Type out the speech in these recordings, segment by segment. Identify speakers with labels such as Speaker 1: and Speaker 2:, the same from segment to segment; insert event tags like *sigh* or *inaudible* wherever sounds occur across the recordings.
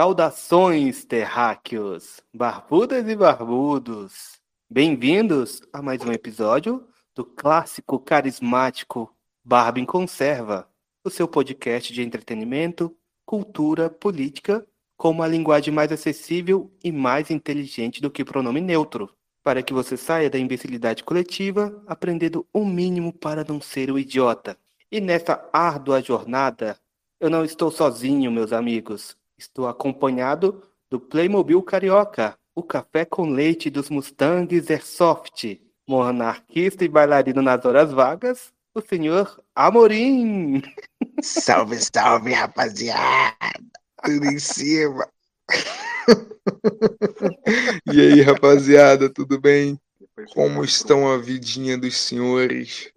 Speaker 1: Saudações, terráqueos, barbudas e barbudos. Bem-vindos a mais um episódio do clássico carismático Barba em Conserva, o seu podcast de entretenimento, cultura, política, com uma linguagem mais acessível e mais inteligente do que pronome neutro, para que você saia da imbecilidade coletiva, aprendendo o mínimo para não ser o idiota. E nessa árdua jornada, eu não estou sozinho, meus amigos. Estou acompanhado do Playmobil Carioca, o café com leite dos Mustangs Airsoft, monarquista e bailarino nas horas vagas, o senhor Amorim.
Speaker 2: Salve, salve, rapaziada! Tudo em cima! e aí, rapaziada, tudo bem? Como estão a vidinha dos senhores?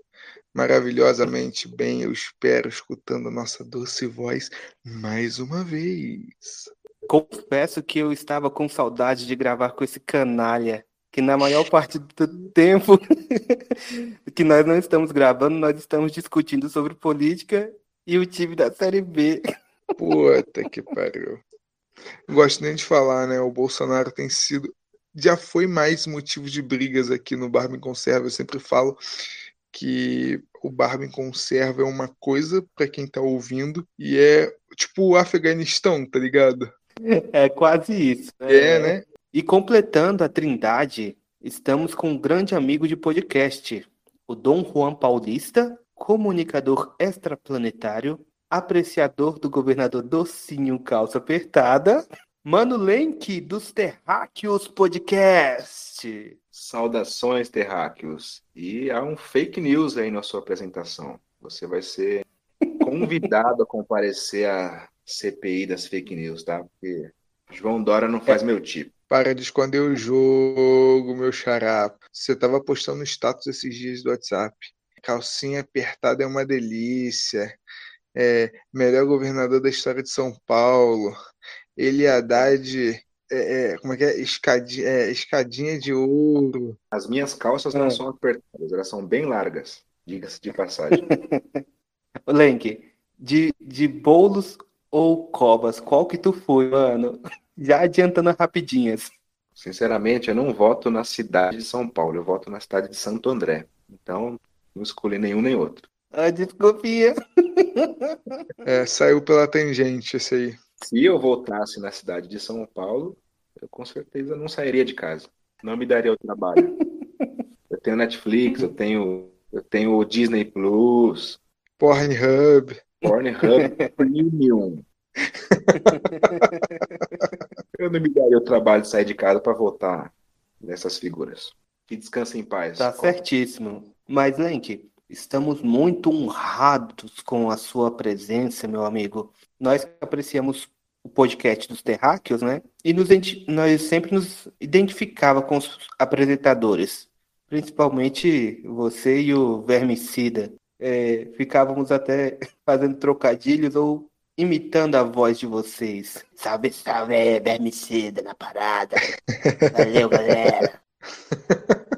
Speaker 2: Maravilhosamente bem, eu espero, escutando a nossa doce voz mais uma vez.
Speaker 1: Confesso que eu estava com saudade de gravar com esse canalha, que na maior parte do tempo *laughs* que nós não estamos gravando, nós estamos discutindo sobre política e o time da Série B.
Speaker 2: Puta que pariu. Não gosto nem de falar, né? O Bolsonaro tem sido. Já foi mais motivo de brigas aqui no Bar Me Conserva. Eu sempre falo que o Barba em Conserva é uma coisa para quem tá ouvindo e é tipo o Afeganistão, tá ligado?
Speaker 1: É quase isso.
Speaker 2: Né? É, né?
Speaker 1: E completando a trindade, estamos com um grande amigo de podcast, o Dom Juan Paulista, comunicador extraplanetário, apreciador do governador Docinho Calça Apertada, Mano Lenk dos Terráqueos Podcast.
Speaker 3: Saudações, terráqueos. E há um fake news aí na sua apresentação. Você vai ser convidado a comparecer à CPI das fake news, tá? Porque João Dora não faz é. meu tipo.
Speaker 2: Para de esconder o jogo, meu xará. Você tava postando status esses dias do WhatsApp. Calcinha apertada é uma delícia. É, melhor governador da história de São Paulo. Ele Haddad é, é, como é que é? Escadinha, é? Escadinha de ouro.
Speaker 3: As minhas calças não ah. são apertadas, elas são bem largas, diga-se de passagem. *laughs*
Speaker 1: Lenk, de, de bolos ou covas, qual que tu foi, mano? Já adiantando rapidinhas.
Speaker 3: Sinceramente, eu não voto na cidade de São Paulo, eu voto na cidade de Santo André. Então, não escolhi nenhum nem outro.
Speaker 1: Ah, desconfia. *laughs*
Speaker 2: É, saiu pela tangente esse aí.
Speaker 3: Se eu votasse na cidade de São Paulo, eu com certeza não sairia de casa. Não me daria o trabalho. *laughs* eu tenho Netflix, eu tenho, eu tenho o Disney Plus.
Speaker 2: Pornhub.
Speaker 3: Pornhub *laughs* Premium. eu não me daria o trabalho de sair de casa para votar nessas figuras. Que descanse em paz.
Speaker 1: Tá certíssimo. Mas, Lenk, estamos muito honrados com a sua presença, meu amigo. Nós apreciamos o podcast dos terráqueos, né? E nos, nós sempre nos identificava com os apresentadores, principalmente você e o Vermicida. É, ficávamos até *laughs* fazendo trocadilhos ou imitando a voz de vocês. Salve, salve, Vermicida na parada. Valeu, galera. *laughs*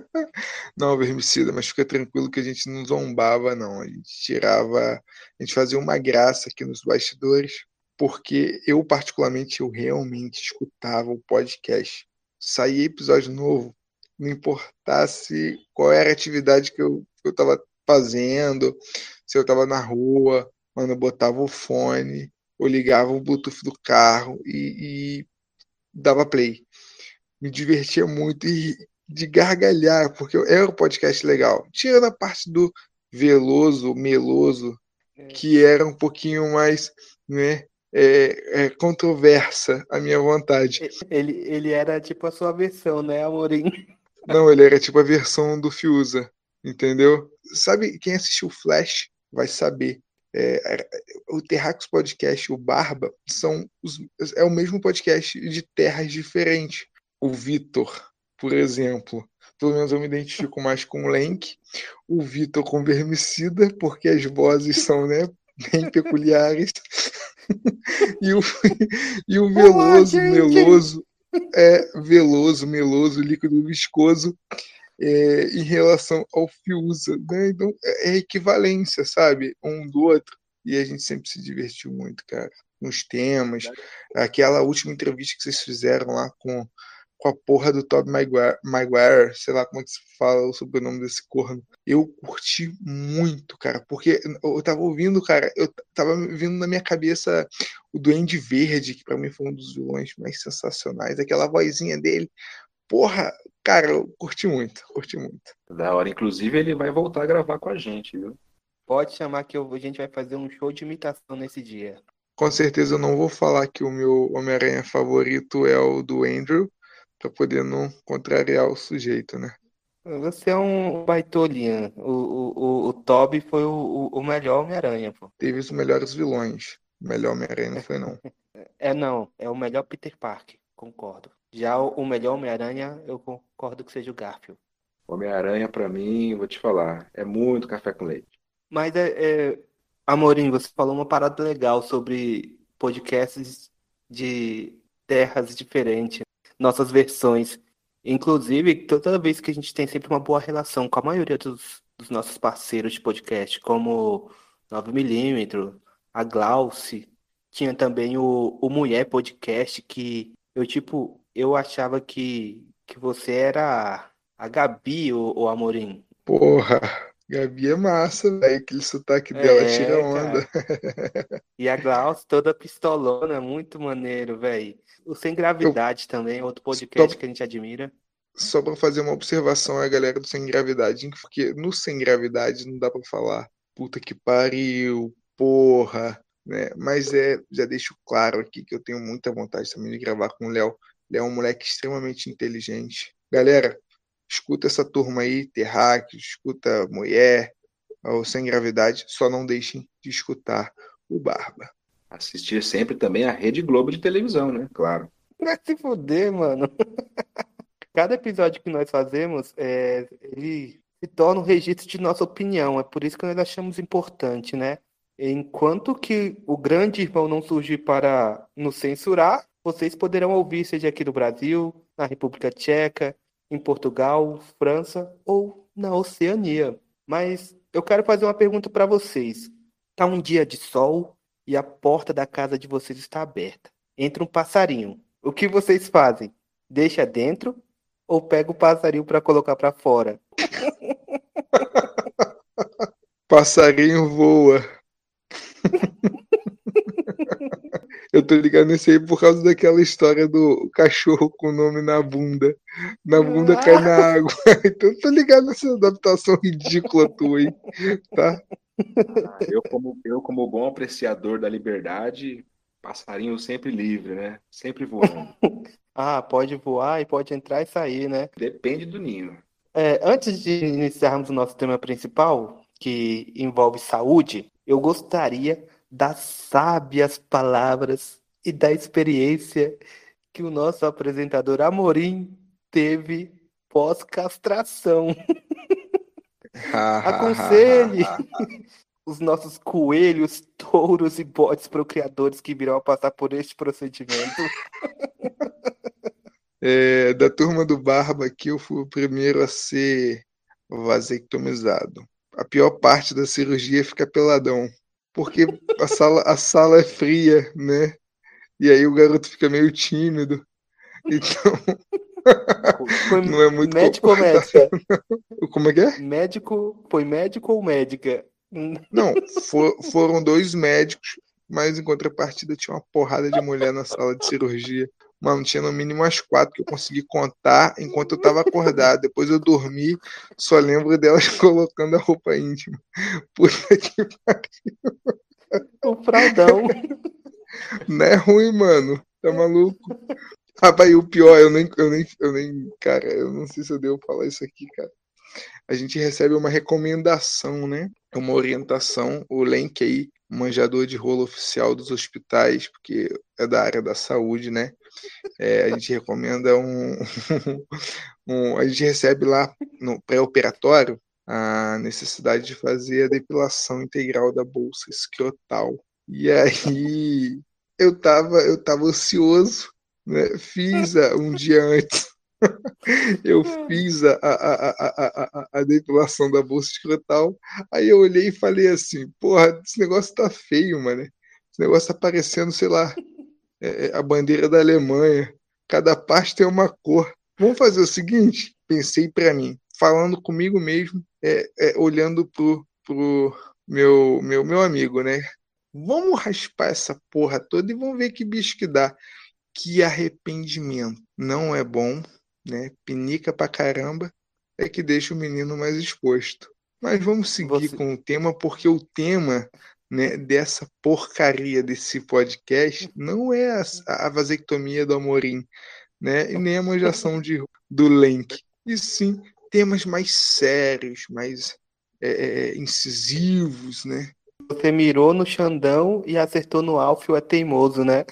Speaker 2: Não, vermicida, mas fica tranquilo que a gente não zombava, não. A gente tirava, a gente fazia uma graça aqui nos bastidores porque eu, particularmente, eu realmente escutava o podcast. Saía episódio novo, não importasse qual era a atividade que eu estava fazendo, se eu estava na rua, mano, eu botava o fone, ou ligava o Bluetooth do carro e, e dava play. Me divertia muito e de gargalhar, porque era um podcast legal. Tirando a parte do veloso, meloso, é. que era um pouquinho mais, né, é, é, controversa a minha vontade.
Speaker 1: Ele, ele era tipo a sua versão, né, Amorim? *laughs*
Speaker 2: Não, ele era tipo a versão do Fiuza, entendeu? Sabe, quem assistiu Flash vai saber. É, o Terracos Podcast e o Barba são os, é o mesmo podcast de terras diferentes. O Vitor, por exemplo, pelo menos eu me identifico mais com o Lenk, o Vitor com Vermicida, porque as vozes são né, bem peculiares. E, o, *laughs* e o meloso, meloso, é veloso, meloso, líquido viscoso é, em relação ao Fiusa. Né? Então é equivalência, sabe? Um do outro. E a gente sempre se divertiu muito, cara. com os temas. Aquela última entrevista que vocês fizeram lá com, com a porra do Todd Maguire, Maguire, sei lá como é que se fala o sobrenome desse corno. Eu curti muito, cara, porque eu tava ouvindo, cara, eu tava vindo na minha cabeça o Duende Verde, que para mim foi um dos vilões mais sensacionais, aquela vozinha dele. Porra, cara, eu curti muito, curti muito.
Speaker 3: Da hora, inclusive ele vai voltar a gravar com a gente, viu?
Speaker 1: Pode chamar que eu, a gente vai fazer um show de imitação nesse dia.
Speaker 2: Com certeza eu não vou falar que o meu Homem-Aranha favorito é o do Andrew, para poder não contrariar o sujeito, né?
Speaker 1: Você é um baitolian. O, o, o, o Toby foi o, o melhor Homem-Aranha, pô.
Speaker 2: Teve os melhores vilões. O melhor Homem-Aranha não foi, não.
Speaker 1: É, não. É o melhor Peter Parker. Concordo. Já o, o melhor Homem-Aranha, eu concordo que seja o Garfield.
Speaker 3: Homem-Aranha, para mim, vou te falar, é muito café com leite.
Speaker 1: Mas, é, é, Amorim, você falou uma parada legal sobre podcasts de terras diferentes, nossas versões. Inclusive, toda vez que a gente tem sempre uma boa relação com a maioria dos, dos nossos parceiros de podcast, como 9mm, a Glauce, tinha também o, o Mulher Podcast, que eu, tipo, eu achava que, que você era a Gabi, o, o Amorim.
Speaker 2: Porra, Gabi é massa, velho. Aquele sotaque dela
Speaker 1: É,
Speaker 2: tira onda.
Speaker 1: E a Glauce toda pistolona, muito maneiro, velho. O Sem Gravidade também, outro podcast
Speaker 2: Só-
Speaker 1: que a gente admira.
Speaker 2: Só pra fazer uma observação à galera do Sem Gravidade, porque no Sem Gravidade não dá pra falar puta que pariu, porra, né? Mas é, já deixo claro aqui que eu tenho muita vontade também de gravar com o Léo. Léo é um moleque extremamente inteligente. Galera, escuta essa turma aí, Terráqueo, escuta Mulher, ou Sem Gravidade, só não deixem de escutar o Barba.
Speaker 3: Assistir sempre também a Rede Globo de televisão, né? Claro.
Speaker 1: Vai se fuder, mano. *laughs* Cada episódio que nós fazemos, é, ele se torna um registro de nossa opinião. É por isso que nós achamos importante, né? Enquanto que o grande irmão não surgir para nos censurar, vocês poderão ouvir, seja aqui no Brasil, na República Tcheca, em Portugal, França ou na Oceania. Mas eu quero fazer uma pergunta para vocês. Tá um dia de sol e a porta da casa de vocês está aberta. Entra um passarinho. O que vocês fazem? Deixa dentro ou pega o passarinho para colocar para fora? *laughs*
Speaker 2: Passarinho voa. Eu tô ligado nesse aí por causa daquela história do cachorro com o nome na bunda. Na bunda cai na água. *laughs* Então eu tô ligado nessa adaptação ridícula tua aí, tá?
Speaker 3: Ah, Eu como, eu, como bom apreciador da liberdade, passarinho sempre livre, né? Sempre voando. *laughs*
Speaker 1: Ah, pode voar e pode entrar e sair, né?
Speaker 3: Depende do ninho.
Speaker 1: É, antes de iniciarmos o nosso tema principal, que envolve saúde, eu gostaria das sábias palavras e da experiência que o nosso apresentador Amorim teve pós-castração. Aconselhe *laughs* os nossos coelhos, touros e bodes procriadores que virão a passar por este procedimento. *laughs*
Speaker 2: É, da turma do Barba aqui, eu fui o primeiro a ser vasectomizado. A pior parte da cirurgia é ficar peladão, porque a sala, a sala é fria, né? E aí o garoto fica meio tímido. Então, *laughs* não é muito
Speaker 1: médico ou médica?
Speaker 2: Como é que é?
Speaker 1: Médico, foi médico ou médica?
Speaker 2: Não, for- foram dois médicos, mas em contrapartida tinha uma porrada de mulher na sala de cirurgia. Mano, tinha no mínimo umas quatro que eu consegui contar enquanto eu tava acordado. Depois eu dormi, só lembro delas *laughs* colocando a roupa íntima. Puta que
Speaker 1: O fraldão.
Speaker 2: não é ruim, mano. Tá maluco? Rapaz, e o pior, eu nem, eu nem, eu nem, cara, eu não sei se eu devo falar isso aqui, cara. A gente recebe uma recomendação, né? Uma orientação, o Lenk aí, manjador de rolo oficial dos hospitais, porque é da área da saúde, né? É, a gente recomenda um, *laughs* um- A gente recebe lá no pré-operatório a necessidade de fazer a depilação integral da bolsa escrotal. E aí eu tava, eu tava ansioso, né? Fiz a- um dia antes. *laughs* Eu fiz a, a, a, a, depilação da bolsa escrotal. Aí eu olhei e falei assim, porra, esse negócio tá feio, mano. Esse negócio tá parecendo, sei lá, é, é, a bandeira da Alemanha. Cada parte tem uma cor. Vamos fazer o seguinte? Pensei para mim, falando comigo mesmo, é, é, olhando pro, pro meu, meu, meu amigo, né? Vamos raspar essa porra toda e vamos ver que bicho que dá. Que arrependimento. Não é bom, né? Pinica pra caramba. É que deixa o menino mais exposto. Mas vamos seguir Você... com o tema, porque o tema né, dessa porcaria desse podcast não é a, a vasectomia do Amorim, né, e nem a manjação de, do Lenk, e sim temas mais sérios, mais é, é, incisivos, né?
Speaker 1: Você mirou no Xandão e acertou no Alfio é teimoso, né?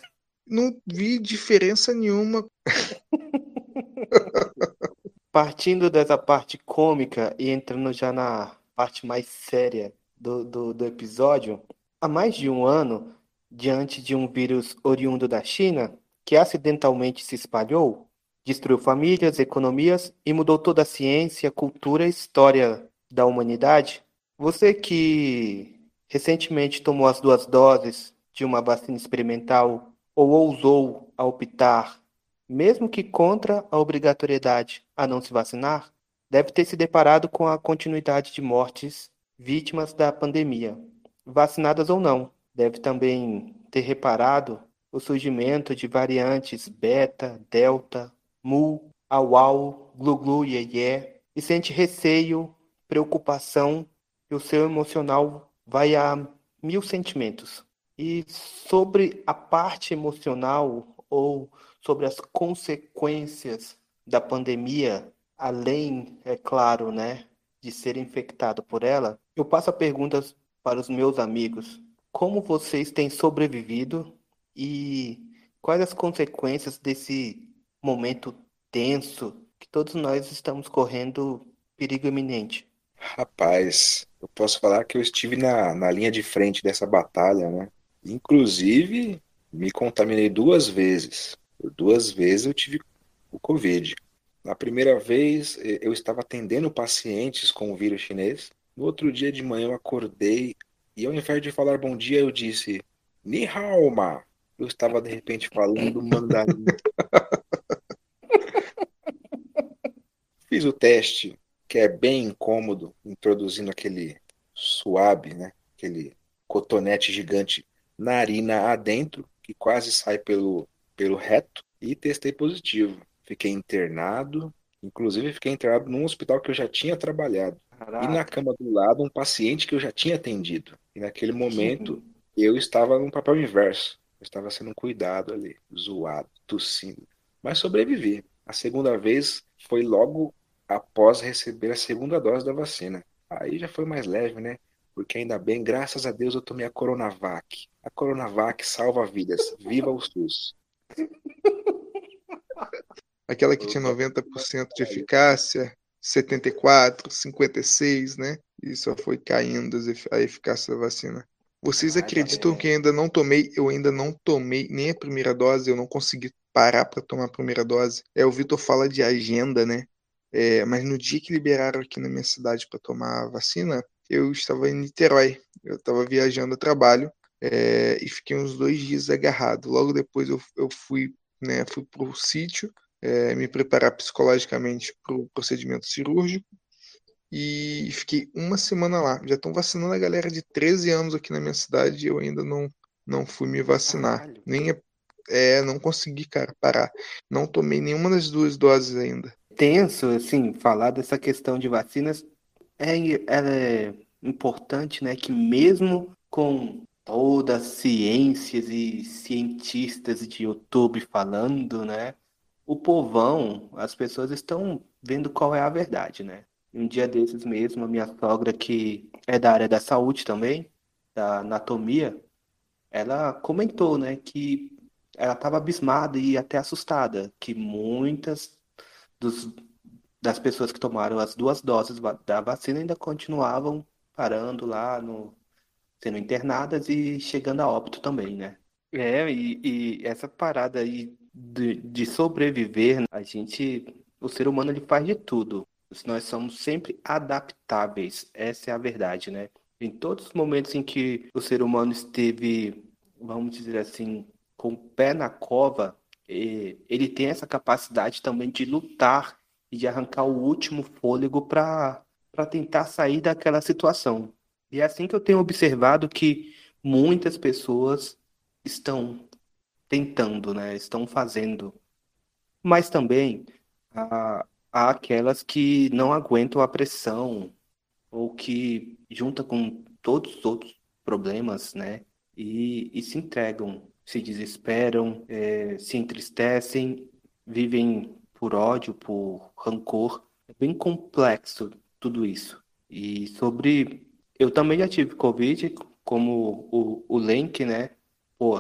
Speaker 2: Não vi diferença nenhuma.
Speaker 1: Partindo dessa parte cômica e entrando já na parte mais séria do, do, do episódio, há mais de um ano, diante de um vírus oriundo da China, que acidentalmente se espalhou, destruiu famílias, economias e mudou toda a ciência, cultura e história da humanidade. Você que recentemente tomou as duas doses de uma vacina experimental ou ousou a optar, mesmo que contra a obrigatoriedade a não se vacinar, deve ter se deparado com a continuidade de mortes vítimas da pandemia, vacinadas ou não. Deve também ter reparado o surgimento de variantes beta, delta, mu, au-au, glu-glu, iê e sente receio, preocupação e o seu emocional vai a mil sentimentos. E sobre a parte emocional ou sobre as consequências da pandemia, além, é claro, né, de ser infectado por ela, eu passo a pergunta para os meus amigos: como vocês têm sobrevivido e quais as consequências desse momento tenso que todos nós estamos correndo perigo iminente?
Speaker 3: Rapaz, eu posso falar que eu estive na, na linha de frente dessa batalha, né? Inclusive, me contaminei duas vezes. Duas vezes eu tive o Covid. Na primeira vez, eu estava atendendo pacientes com o vírus chinês. No outro dia de manhã, eu acordei e, ao invés de falar bom dia, eu disse Ni hao, ma. Eu estava, de repente, falando *laughs* mandarim. Fiz o teste que é bem incômodo, introduzindo aquele suave, né? Aquele cotonete gigante narina adentro, que quase sai pelo, pelo reto, e testei positivo. Fiquei internado, inclusive fiquei internado num hospital que eu já tinha trabalhado. Caraca. E na cama do lado, um paciente que eu já tinha atendido. E naquele momento, eu estava no papel inverso. Eu estava sendo cuidado ali, zoado, tossindo. Mas sobrevivi. A segunda vez foi logo após receber a segunda dose da vacina. Aí já foi mais leve, né? Porque ainda bem, graças a Deus, eu tomei a Coronavac. A Coronavac salva vidas. Viva o SUS!
Speaker 2: Aquela que tinha 90% de eficácia, 74, 56, né? E só foi caindo a eficácia da vacina. Vocês acreditam que ainda não tomei? Eu ainda não tomei nem a primeira dose, eu não consegui parar para tomar a primeira dose. É, o Vitor fala de agenda, né? É, mas no dia que liberaram aqui na minha cidade para tomar a vacina, eu estava em Niterói. Eu estava viajando a trabalho é, e fiquei uns dois dias agarrado. Logo depois eu, eu fui, né, fui para o sítio é, me preparar psicologicamente para o procedimento cirúrgico e fiquei uma semana lá. Já estão vacinando a galera de 13 anos aqui na minha cidade e eu ainda não, não fui me vacinar. Caralho. Nem é, não consegui, cara, parar. Não tomei nenhuma das duas doses ainda
Speaker 1: tenso, assim, falar dessa questão de vacinas é, é importante, né, que mesmo com todas as ciências e cientistas de YouTube falando, né, o povão, as pessoas estão vendo qual é a verdade, né? Um dia desses mesmo, a minha sogra, que é da área da saúde também, da anatomia, ela comentou, né, que ela estava abismada e até assustada, que muitas dos, das pessoas que tomaram as duas doses da vacina ainda continuavam parando lá, no, sendo internadas e chegando a óbito também, né? É, e, e essa parada aí de, de sobreviver, a gente, o ser humano ele faz de tudo. Nós somos sempre adaptáveis, essa é a verdade, né? Em todos os momentos em que o ser humano esteve vamos dizer assim, com o pé na cova, ele tem essa capacidade também de lutar e de arrancar o último fôlego para tentar sair daquela situação. E é assim que eu tenho observado que muitas pessoas estão tentando, né? Estão fazendo. Mas também há, há aquelas que não aguentam a pressão ou que junta com todos os outros problemas, né? E, e se entregam, se desesperam, é, se entristecem, vivem por ódio, por rancor. É bem complexo tudo isso. E sobre. Eu também já tive Covid, como o, o Lenk, né? Pô,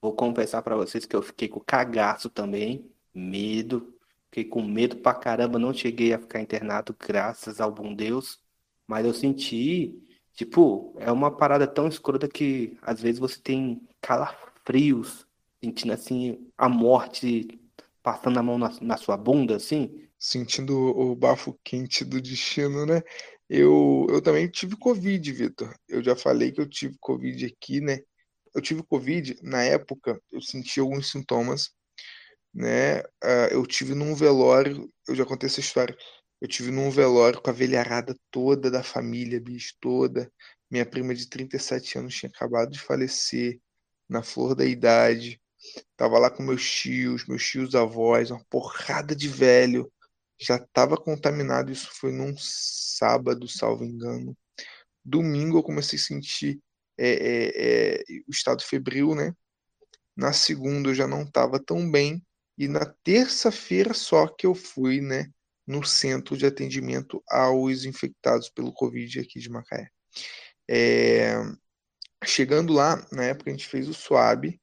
Speaker 1: vou confessar para vocês que eu fiquei com cagaço também, medo. Fiquei com medo pra caramba, não cheguei a ficar internado, graças ao bom Deus. Mas eu senti, tipo, é uma parada tão escrota que às vezes você tem calafrios, sentindo assim a morte passando a mão na, na sua bunda, assim.
Speaker 2: Sentindo o bafo quente do destino, né? Eu, eu também tive Covid, Vitor. Eu já falei que eu tive Covid aqui, né? Eu tive Covid, na época, eu senti alguns sintomas, né? Uh, eu tive num velório, eu já contei essa história. Eu tive num velório com a velharada toda da família, bicho, toda. Minha prima de 37 anos tinha acabado de falecer, na flor da idade. Tava lá com meus tios, meus tios avós, uma porrada de velho já estava contaminado. Isso foi num sábado, salvo engano. Domingo eu comecei a sentir é, é, é, o estado febril, né? Na segunda eu já não estava tão bem. E na terça-feira só que eu fui, né? No centro de atendimento aos infectados pelo Covid aqui de Macaé. É, chegando lá, na época a gente fez o SWAB,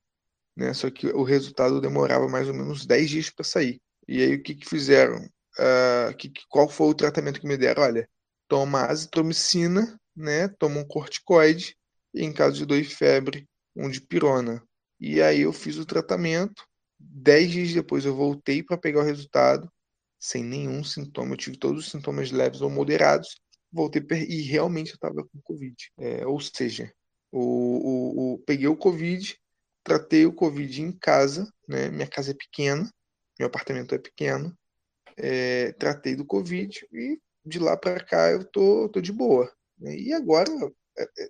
Speaker 2: né? Só que o resultado demorava mais ou menos 10 dias para sair. E aí o que, que fizeram? Uh, que, qual foi o tratamento que me deram? Olha, toma azitromicina, né? Toma um corticoide e em caso de dor e febre, um de pirona. E aí eu fiz o tratamento. Dez dias depois eu voltei para pegar o resultado sem nenhum sintoma. Eu tive todos os sintomas leves ou moderados. Voltei e realmente eu estava com Covid. É, ou seja, o, o, o, peguei o Covid, tratei o Covid em casa, né? Minha casa é pequena, meu apartamento é pequeno é, tratei do Covid e de lá para cá eu tô, tô de boa. Né? E agora, é, é,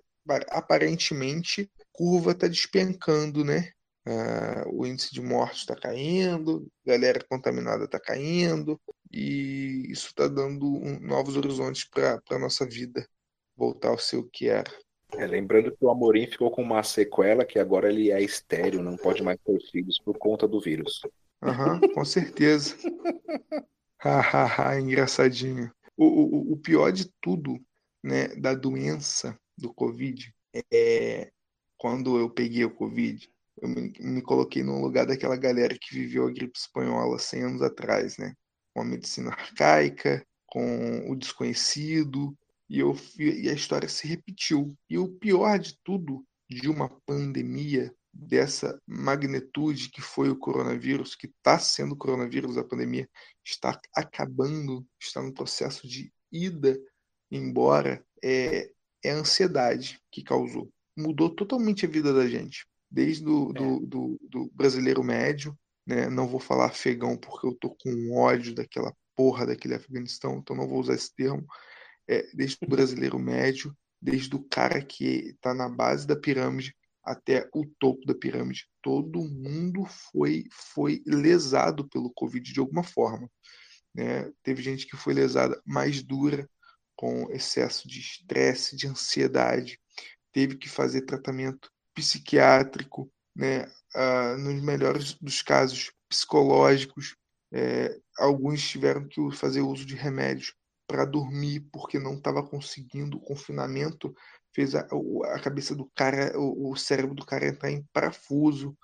Speaker 2: aparentemente, curva está despencando, né? Ah, o índice de mortes está caindo, galera contaminada está caindo, e isso está dando um, novos horizontes para a nossa vida voltar ao seu que era.
Speaker 3: É, lembrando que o Amorim ficou com uma sequela que agora ele é estéreo, não pode mais ter filhos por conta do vírus.
Speaker 2: Aham, uhum, com certeza. *laughs* Hahaha, engraçadinho. O, o, o pior de tudo, né, da doença do Covid é quando eu peguei o Covid, eu me, me, coloquei no lugar daquela galera que viveu a gripe espanhola 100 anos atrás, né? Com a medicina arcaica, com o desconhecido, e, eu, e a história se repetiu. E o pior de tudo, de uma pandemia, dessa magnitude que foi o coronavírus, que está sendo o coronavírus, a pandemia está acabando, está no processo de ida embora, é, é a ansiedade que causou. Mudou totalmente a vida da gente, desde do, é. do, do, do, brasileiro médio, né? não vou falar afegão porque eu tô com ódio daquela porra daquele Afeganistão, então não vou usar esse termo, é, desde o brasileiro médio, desde o cara que está na base da pirâmide, até o topo da pirâmide. Todo mundo foi, foi lesado pelo Covid de alguma forma. Né? Teve gente que foi lesada mais dura, com excesso de estresse, de ansiedade, teve que fazer tratamento psiquiátrico, né? Ah, nos melhores dos casos, psicológicos. É, alguns tiveram que fazer uso de remédios para dormir porque não estava conseguindo o confinamento fez a, a cabeça do cara, o, o, cérebro do cara entrar em parafuso.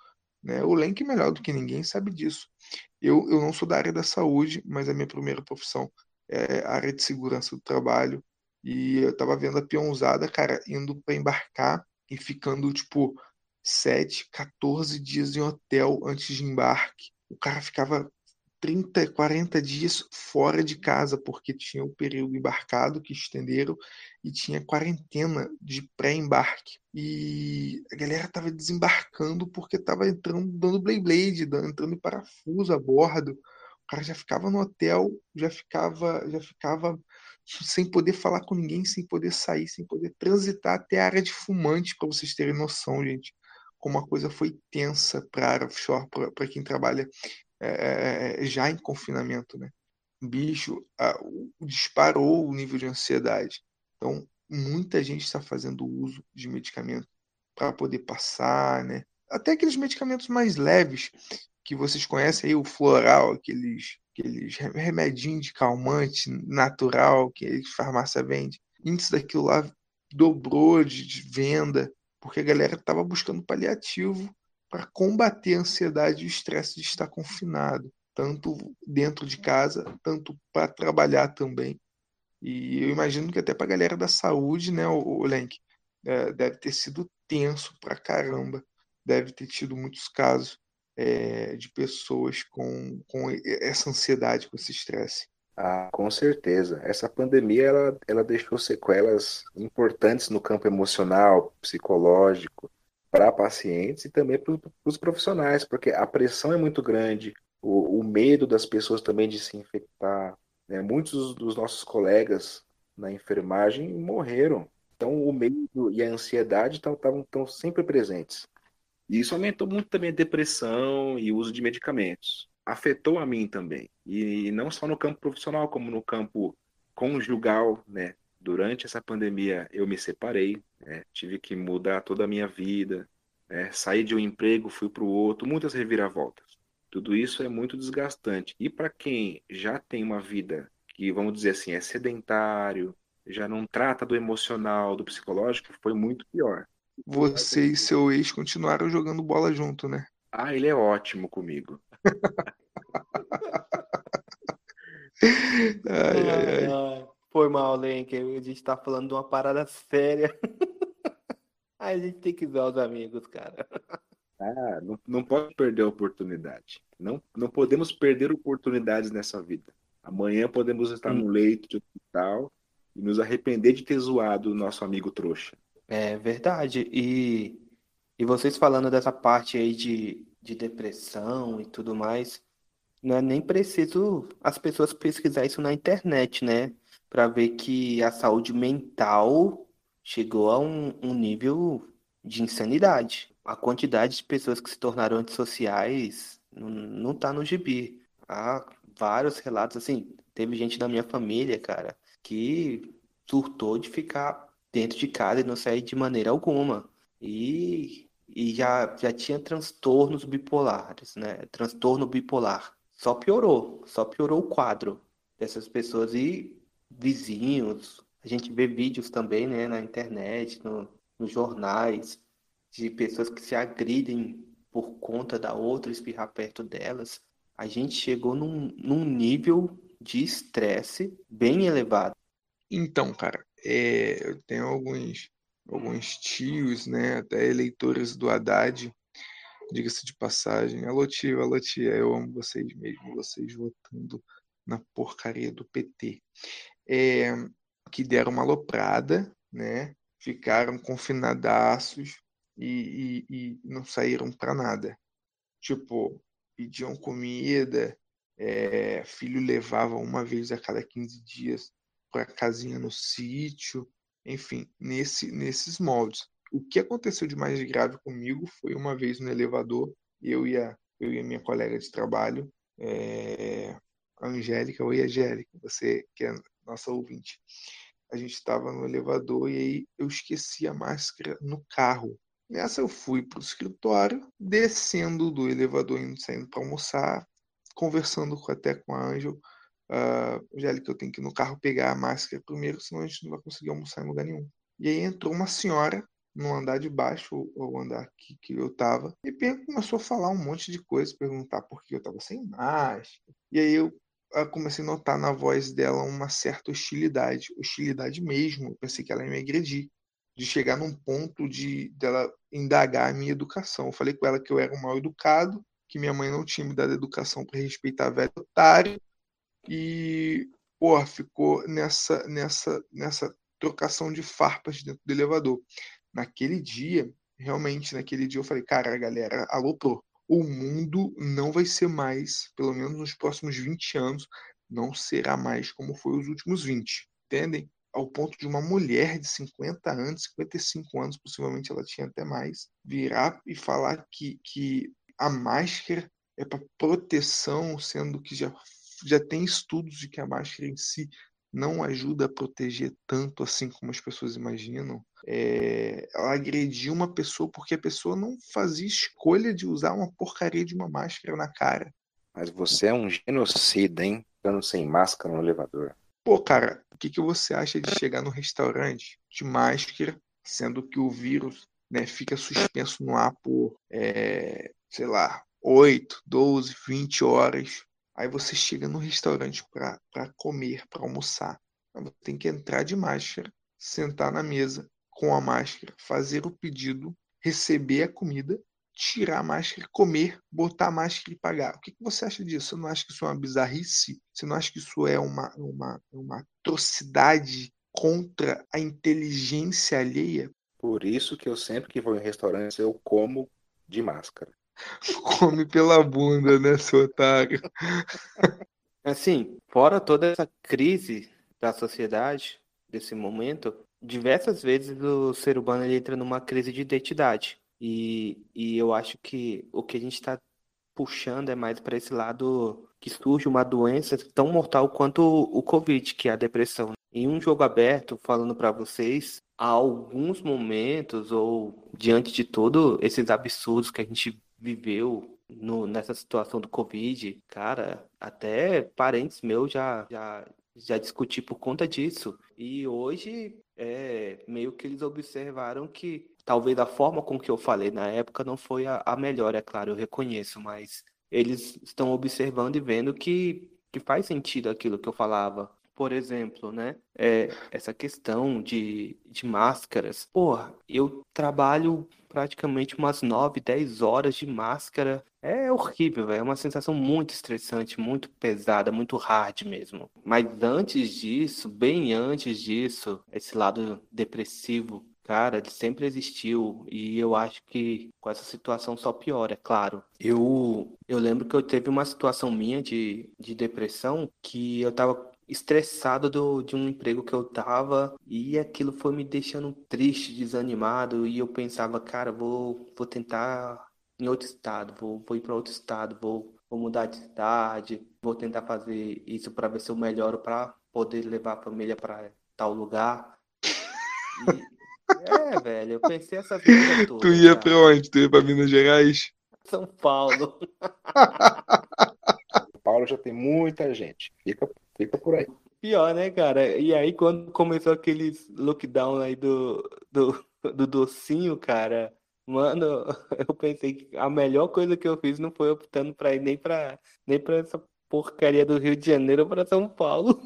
Speaker 2: Né? O Lenk, melhor do que ninguém, sabe disso. Eu, eu não sou da área da saúde, mas a minha primeira profissão é a área de segurança do trabalho. E eu tava vendo a peãozada, cara, indo para embarcar e ficando, tipo, 7, 14 dias em hotel antes de embarque. O cara ficava 30, 40 dias fora de casa, porque tinha o período embarcado que estenderam e tinha quarentena de pré-embarque. E a galera tava desembarcando porque tava entrando, dando blade blade, entrando em parafuso a bordo. O cara já ficava no hotel, já ficava, já ficava sem poder falar com ninguém, sem poder sair, sem poder transitar até a área de fumante, para vocês terem noção, gente, como a coisa foi tensa para offshore, para quem trabalha é, já em confinamento, né? Bicho, a, disparou o nível de ansiedade. Então, muita gente está fazendo uso de medicamento para poder passar, né? Até aqueles medicamentos mais leves que vocês conhecem aí, o floral, aqueles, aqueles remedinhos de calmante natural que a farmácia vende. O índice daquilo lá dobrou de, de venda, porque a galera estava buscando paliativo para combater a ansiedade e o estresse de estar confinado, tanto dentro de casa, tanto para trabalhar também. E eu imagino que até para a galera da saúde, né, o, Lenk, é, deve ter sido tenso para caramba, deve ter tido muitos casos é, de pessoas com, com essa ansiedade, com esse estresse.
Speaker 3: Ah, com certeza. Essa pandemia ela, ela deixou sequelas importantes no campo emocional, psicológico, para pacientes e também para os profissionais, porque a pressão é muito grande, o, o, medo das pessoas também de se infectar. Né? Muitos dos nossos colegas na enfermagem morreram. Então, o medo e a ansiedade estão sempre presentes. E isso aumentou muito também a depressão e o uso de medicamentos. Afetou a mim também. E não só no campo profissional, como no campo conjugal, né? Durante essa pandemia, eu me separei, né? tive que mudar toda a minha vida, né? saí de um emprego, fui para o outro, muitas reviravoltas. Tudo isso é muito desgastante. E para quem já tem uma vida que, vamos dizer assim, é sedentário, já não trata do emocional, do psicológico, foi muito pior.
Speaker 2: Você e seu ex continuaram jogando bola junto, né?
Speaker 3: Ah, ele é ótimo comigo. *laughs*
Speaker 1: ai, ai, ai. Foi mal, Lenk. A gente tá falando de uma parada séria. Aí *laughs* a gente tem que ver os amigos, cara.
Speaker 3: Ah, não, não pode perder a oportunidade. Não, não podemos perder oportunidades nessa vida. Amanhã podemos estar hum. no leito de hospital e nos arrepender de ter zoado o nosso amigo trouxa.
Speaker 1: É verdade. E, e vocês falando dessa parte aí de, de depressão e tudo mais, não é nem preciso as pessoas pesquisar isso na internet, né? Para ver que a saúde mental chegou a um, um, nível de insanidade. A quantidade de pessoas que se tornaram antissociais não, tá no gibi. Há vários relatos, assim, teve gente da minha família, cara, que surtou de ficar dentro de casa e não sair de maneira alguma. E, e já, já tinha transtornos bipolares, né? Transtorno bipolar. Só piorou, só piorou o quadro dessas pessoas. E vizinhos. A gente vê vídeos também, né, na internet, no, nos jornais, de pessoas que se agridem por conta da outra espirrar perto delas. A gente chegou num, num nível de estresse bem elevado.
Speaker 2: Então, cara, é, eu tenho alguns, alguns tios, né, até eleitores do Haddad, diga-se de passagem. Alô, tio, alô, tia, eu amo vocês mesmo, vocês votando na porcaria do PT é, que deram uma aloprada, né? ficaram confinadaços e, e, e não saíram para nada. Tipo, pediam comida, é, filho levava uma vez a cada 15 dias para casinha no sítio, enfim, nesse, nesses moldes. O que aconteceu de mais grave comigo foi uma vez no elevador, eu e a, eu e a minha colega de trabalho, é, a Angélica, oi Angélica, você que é nossa ouvinte. A gente estava no elevador e aí eu esqueci a máscara no carro. Nessa eu fui para o escritório, descendo do elevador, indo saindo para almoçar, conversando até com a Ângel. Uh, Angélica, eu tenho que ir no carro pegar a máscara primeiro, senão a gente não vai conseguir almoçar em lugar nenhum. E aí entrou uma senhora no andar de baixo, ou andar que, que eu tava, e começou a falar um monte de coisa, perguntar por que eu tava sem máscara. E aí eu comecei a notar na voz dela uma certa hostilidade, hostilidade mesmo. Eu pensei que ela ia me agredir, de chegar num ponto de dela indagar a minha educação. Eu falei com ela que eu era um mal educado, que minha mãe não tinha me dado educação para respeitar velho otário e porra, ficou nessa nessa nessa trocação de farpas dentro do elevador. Naquele dia, realmente naquele dia eu falei, cara, a galera aloprou. O mundo não vai ser mais, pelo menos nos próximos 20 anos, não será mais como foi os últimos 20. Entendem? Ao ponto de uma mulher de 50 anos, 55 anos, possivelmente ela tinha até mais, virar e falar que, que a máscara é para proteção, sendo que já, já tem estudos de que a máscara em si não ajuda a proteger tanto assim como as pessoas imaginam. É, ela agrediu uma pessoa porque a pessoa não fazia escolha de usar uma porcaria de uma máscara na cara.
Speaker 3: Mas você é um genocida, hein? Ficando sem máscara no elevador.
Speaker 2: Pô, cara, o que, que você acha de chegar no restaurante de máscara, sendo que o vírus né, fica suspenso no ar por, é, sei lá, 8, 12, 20 horas. Aí você chega no restaurante para comer, para almoçar. Você tem que entrar de máscara, sentar na mesa com a máscara, fazer o pedido, receber a comida, tirar a máscara, comer, botar a máscara e pagar. O que, que você acha disso? Você não acha que isso é uma bizarrice? Você não acha que isso é uma, uma, uma atrocidade contra a inteligência alheia?
Speaker 3: Por isso que eu sempre que vou em restaurantes eu como de máscara.
Speaker 2: Come pela bunda, né, seu otário?
Speaker 1: Assim, fora toda essa crise da sociedade, desse momento, diversas vezes o ser humano ele entra numa crise de identidade. E, e eu acho que o que a gente está puxando é mais para esse lado que surge uma doença tão mortal quanto o Covid, que é a depressão. Em um jogo aberto, falando para vocês, há alguns momentos, ou diante de todos esses absurdos que a gente viveu no, nessa situação do Covid, cara, até parentes meus já, já, já discuti por conta disso. E hoje, é, meio que eles observaram que talvez a forma com que eu falei na época não foi a, a melhor, é claro, eu reconheço, mas eles estão observando e vendo que, que faz sentido aquilo que eu falava. Por exemplo, né? É, essa questão de, de máscaras. Porra, eu trabalho praticamente umas 9, 10 horas de máscara. É horrível, véio. é uma sensação muito estressante, muito pesada, muito hard mesmo. Mas antes disso, bem antes disso, esse lado depressivo, cara, ele sempre existiu e eu acho que com essa situação só piora, é claro. Eu, eu lembro que eu teve uma situação minha de, de depressão que eu tava estressado do, de um emprego que eu tava e aquilo foi me deixando triste, desanimado e eu pensava, cara, vou, vou tentar em outro estado, vou, vou ir para outro estado, vou, vou mudar de cidade, vou tentar fazer isso para ver se eu melhoro para poder levar a família para tal lugar. E, é, velho, eu pensei essa vida *laughs* toda.
Speaker 2: Tu ia para onde? Tu ia para Minas Gerais?
Speaker 1: São Paulo. *laughs*
Speaker 3: São Paulo já tem muita gente. Fica Fica por aí.
Speaker 1: Pior, né, cara? E aí, quando começou aqueles lockdown aí do, do, do docinho, cara, mano, *laughs* eu pensei que a melhor coisa que eu fiz não foi optando pra ir nem pra, nem pra essa porcaria do Rio de Janeiro para São Paulo.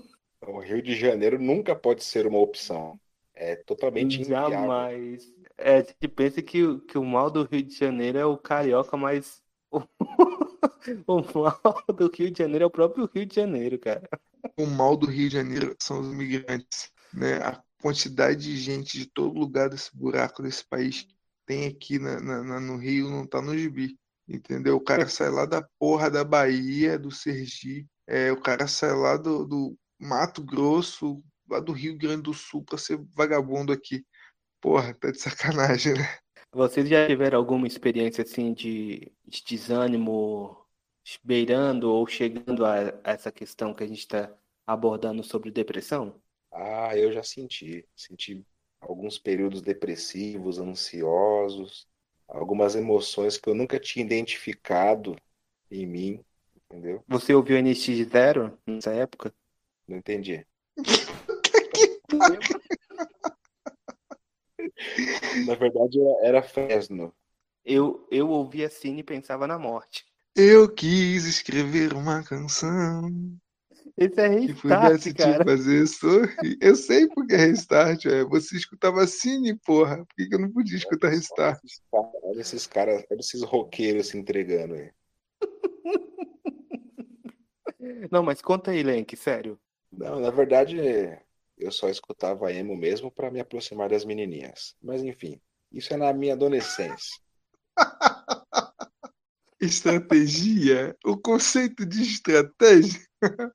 Speaker 3: O Rio de Janeiro nunca pode ser uma opção. É totalmente inviável.
Speaker 1: Jamais. É, você pensa que, que o mal do Rio de Janeiro é o carioca, mas *laughs* o, mal do Rio de Janeiro é o próprio Rio de Janeiro, cara
Speaker 2: o mal do Rio de Janeiro são os imigrantes, né? A quantidade de gente de todo lugar desse buraco desse país que tem aqui na, na, no Rio não tá no gibi, entendeu? O cara sai lá da porra da Bahia, do Sergipe, é, o cara sai lá do, do Mato Grosso, lá do Rio Grande do Sul para ser vagabundo aqui. Porra, tá de sacanagem, né?
Speaker 1: Vocês já tiveram alguma experiência assim de, de desânimo beirando ou chegando a, a essa questão que a gente está abordando sobre depressão?
Speaker 3: Ah, eu já senti. Senti alguns períodos depressivos, ansiosos, algumas emoções que eu nunca tinha identificado em mim, entendeu?
Speaker 1: Você ouviu NX Zero nessa época?
Speaker 3: Não entendi. *laughs* Na verdade, era Fresno.
Speaker 1: Eu, eu ouvia Cine e pensava na morte.
Speaker 2: Eu quis escrever uma canção.
Speaker 1: Esse é restart, que cara.
Speaker 2: fazer sorrir. Eu sei porque é restart, é. Você escutava Cine, porra. Por que, que eu não podia escutar restart?
Speaker 3: Olha esses caras, olha esses roqueiros se entregando aí. *laughs*
Speaker 1: Não, mas conta aí, Lenk, sério.
Speaker 3: Não, na verdade, eu só escutava emo mesmo para me aproximar das menininhas. Mas enfim, isso é na minha adolescência. *laughs*
Speaker 2: estratégia? O conceito de estratégia? *laughs*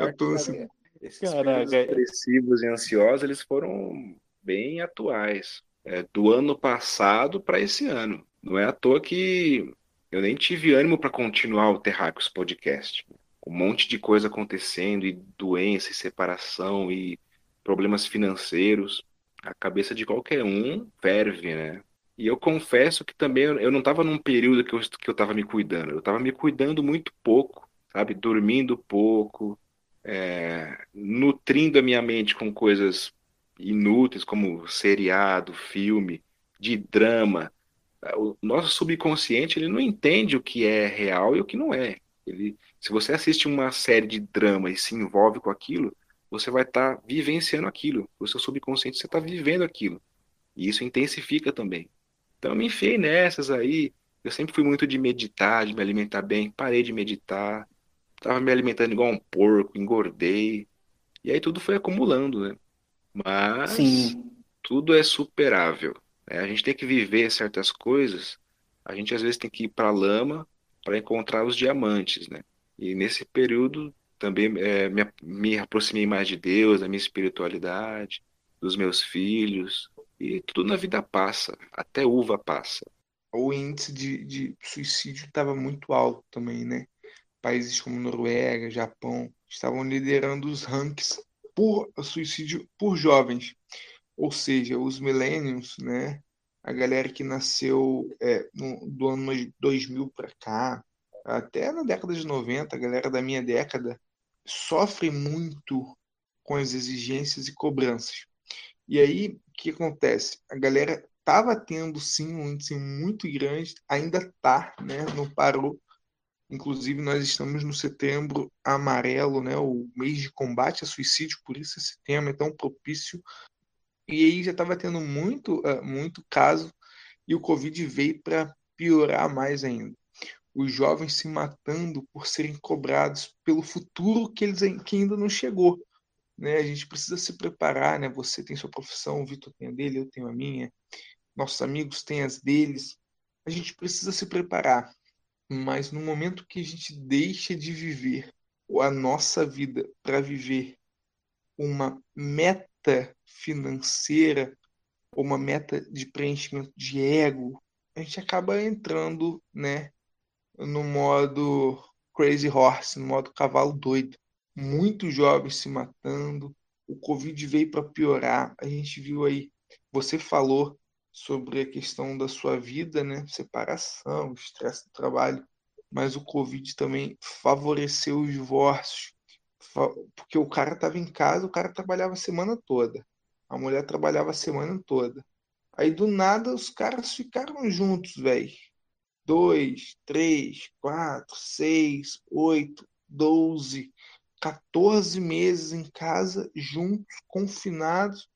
Speaker 3: Arte, esses Caraca. depressivos e ansiosos, eles foram bem atuais. É, do ano passado para esse ano. Não é à toa que eu nem tive ânimo para continuar o Terráqueos Podcast um monte de coisa acontecendo, e doença, e separação, e problemas financeiros. A cabeça de qualquer um ferve, né? E eu confesso que também eu não estava num período que eu que eu me cuidando. Eu estava me cuidando muito pouco, sabe? Dormindo pouco, é, nutrindo a minha mente com coisas inúteis como seriado, filme, de drama. O nosso subconsciente ele não entende o que é real e o que não é. Ele, se você assiste uma série de drama e se envolve com aquilo, você vai estar tá vivenciando aquilo. O seu subconsciente você está vivendo aquilo. E isso intensifica também. Então eu me enfiei nessas aí. Eu sempre fui muito de meditar, de me alimentar bem. Parei de meditar. Tava me alimentando igual um porco, engordei. E aí tudo foi acumulando, né? Mas Sim. tudo é superável. Né? A gente tem que viver certas coisas. A gente às vezes tem que ir para a lama para encontrar os diamantes, né? E nesse período também é, me, me aproximei mais de Deus, da minha espiritualidade, dos meus filhos, e tudo na vida passa, até uva passa.
Speaker 2: O índice de, de suicídio estava muito alto também, né? Países como Noruega, Japão, estavam liderando os rankings por suicídio por jovens, ou seja, os millennials, né? a galera que nasceu é, no, do ano 2000 para cá, até na década de 90, a galera da minha década sofre muito com as exigências e cobranças. E aí, o que acontece? A galera estava tendo sim um índice muito grande, ainda está, né? não parou. Inclusive, nós estamos no setembro amarelo, né? o mês de combate a suicídio, por isso esse tema é tão propício e aí já estava tendo muito, uh, muito caso e o Covid veio para piorar mais ainda. Os jovens se matando por serem cobrados pelo futuro que eles que ainda não chegou. Né? A gente precisa se preparar, né? Você tem sua profissão, o Vitor tem a dele, eu tenho a minha, nossos amigos têm as deles. A gente precisa se preparar. Mas no momento que a gente deixa de viver a nossa vida para viver uma meta financeira ou uma meta de preenchimento de ego, a gente acaba entrando, né, no modo crazy horse, no modo cavalo doido. Muitos jovens se matando, o Covid veio para piorar. A gente viu aí, você falou sobre a questão da sua vida, né, separação, estresse do trabalho, mas o Covid também favoreceu os divórcios, porque o cara estava em casa, o cara trabalhava a semana toda. A mulher trabalhava a semana toda. Aí do nada os caras ficaram juntos, velho. Dois, três, quatro, seis, oito, doze, 14 meses em casa, juntos, confinados,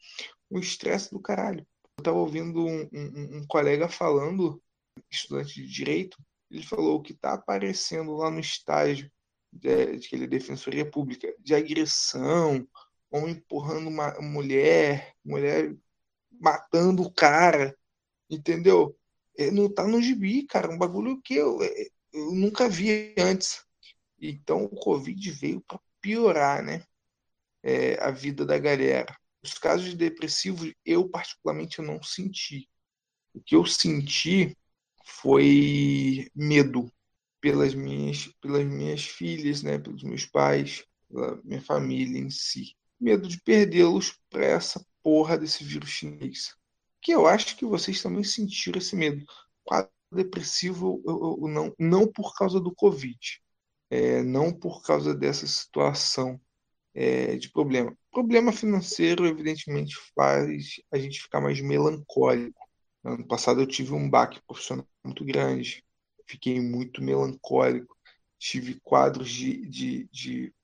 Speaker 2: um estresse do caralho. Eu tava ouvindo um, um, um colega falando, estudante de direito, ele falou que tá aparecendo lá no estágio de, de que ele é defensoria pública, de agressão, ou empurrando uma mulher, mulher matando o cara, entendeu? É, não tá no gibi, cara, um bagulho que eu, é, eu nunca vi antes. Então o Covid veio para piorar, né? É, a vida da galera. Os casos de depressivo, eu particularmente eu não senti. O que eu senti foi medo pelas minhas, pelas minhas filhas, né, pelos meus pais, pela minha família em si. Medo de perdê-los para essa porra desse vírus chinês. Que eu acho que vocês também sentiram esse medo. Quadro depressivo eu, eu, não, não por causa do Covid, é, não por causa dessa situação é, de problema. Problema financeiro, evidentemente, faz a gente ficar mais melancólico. Ano passado eu tive um baque profissional muito grande fiquei muito melancólico, tive quadros de, de, de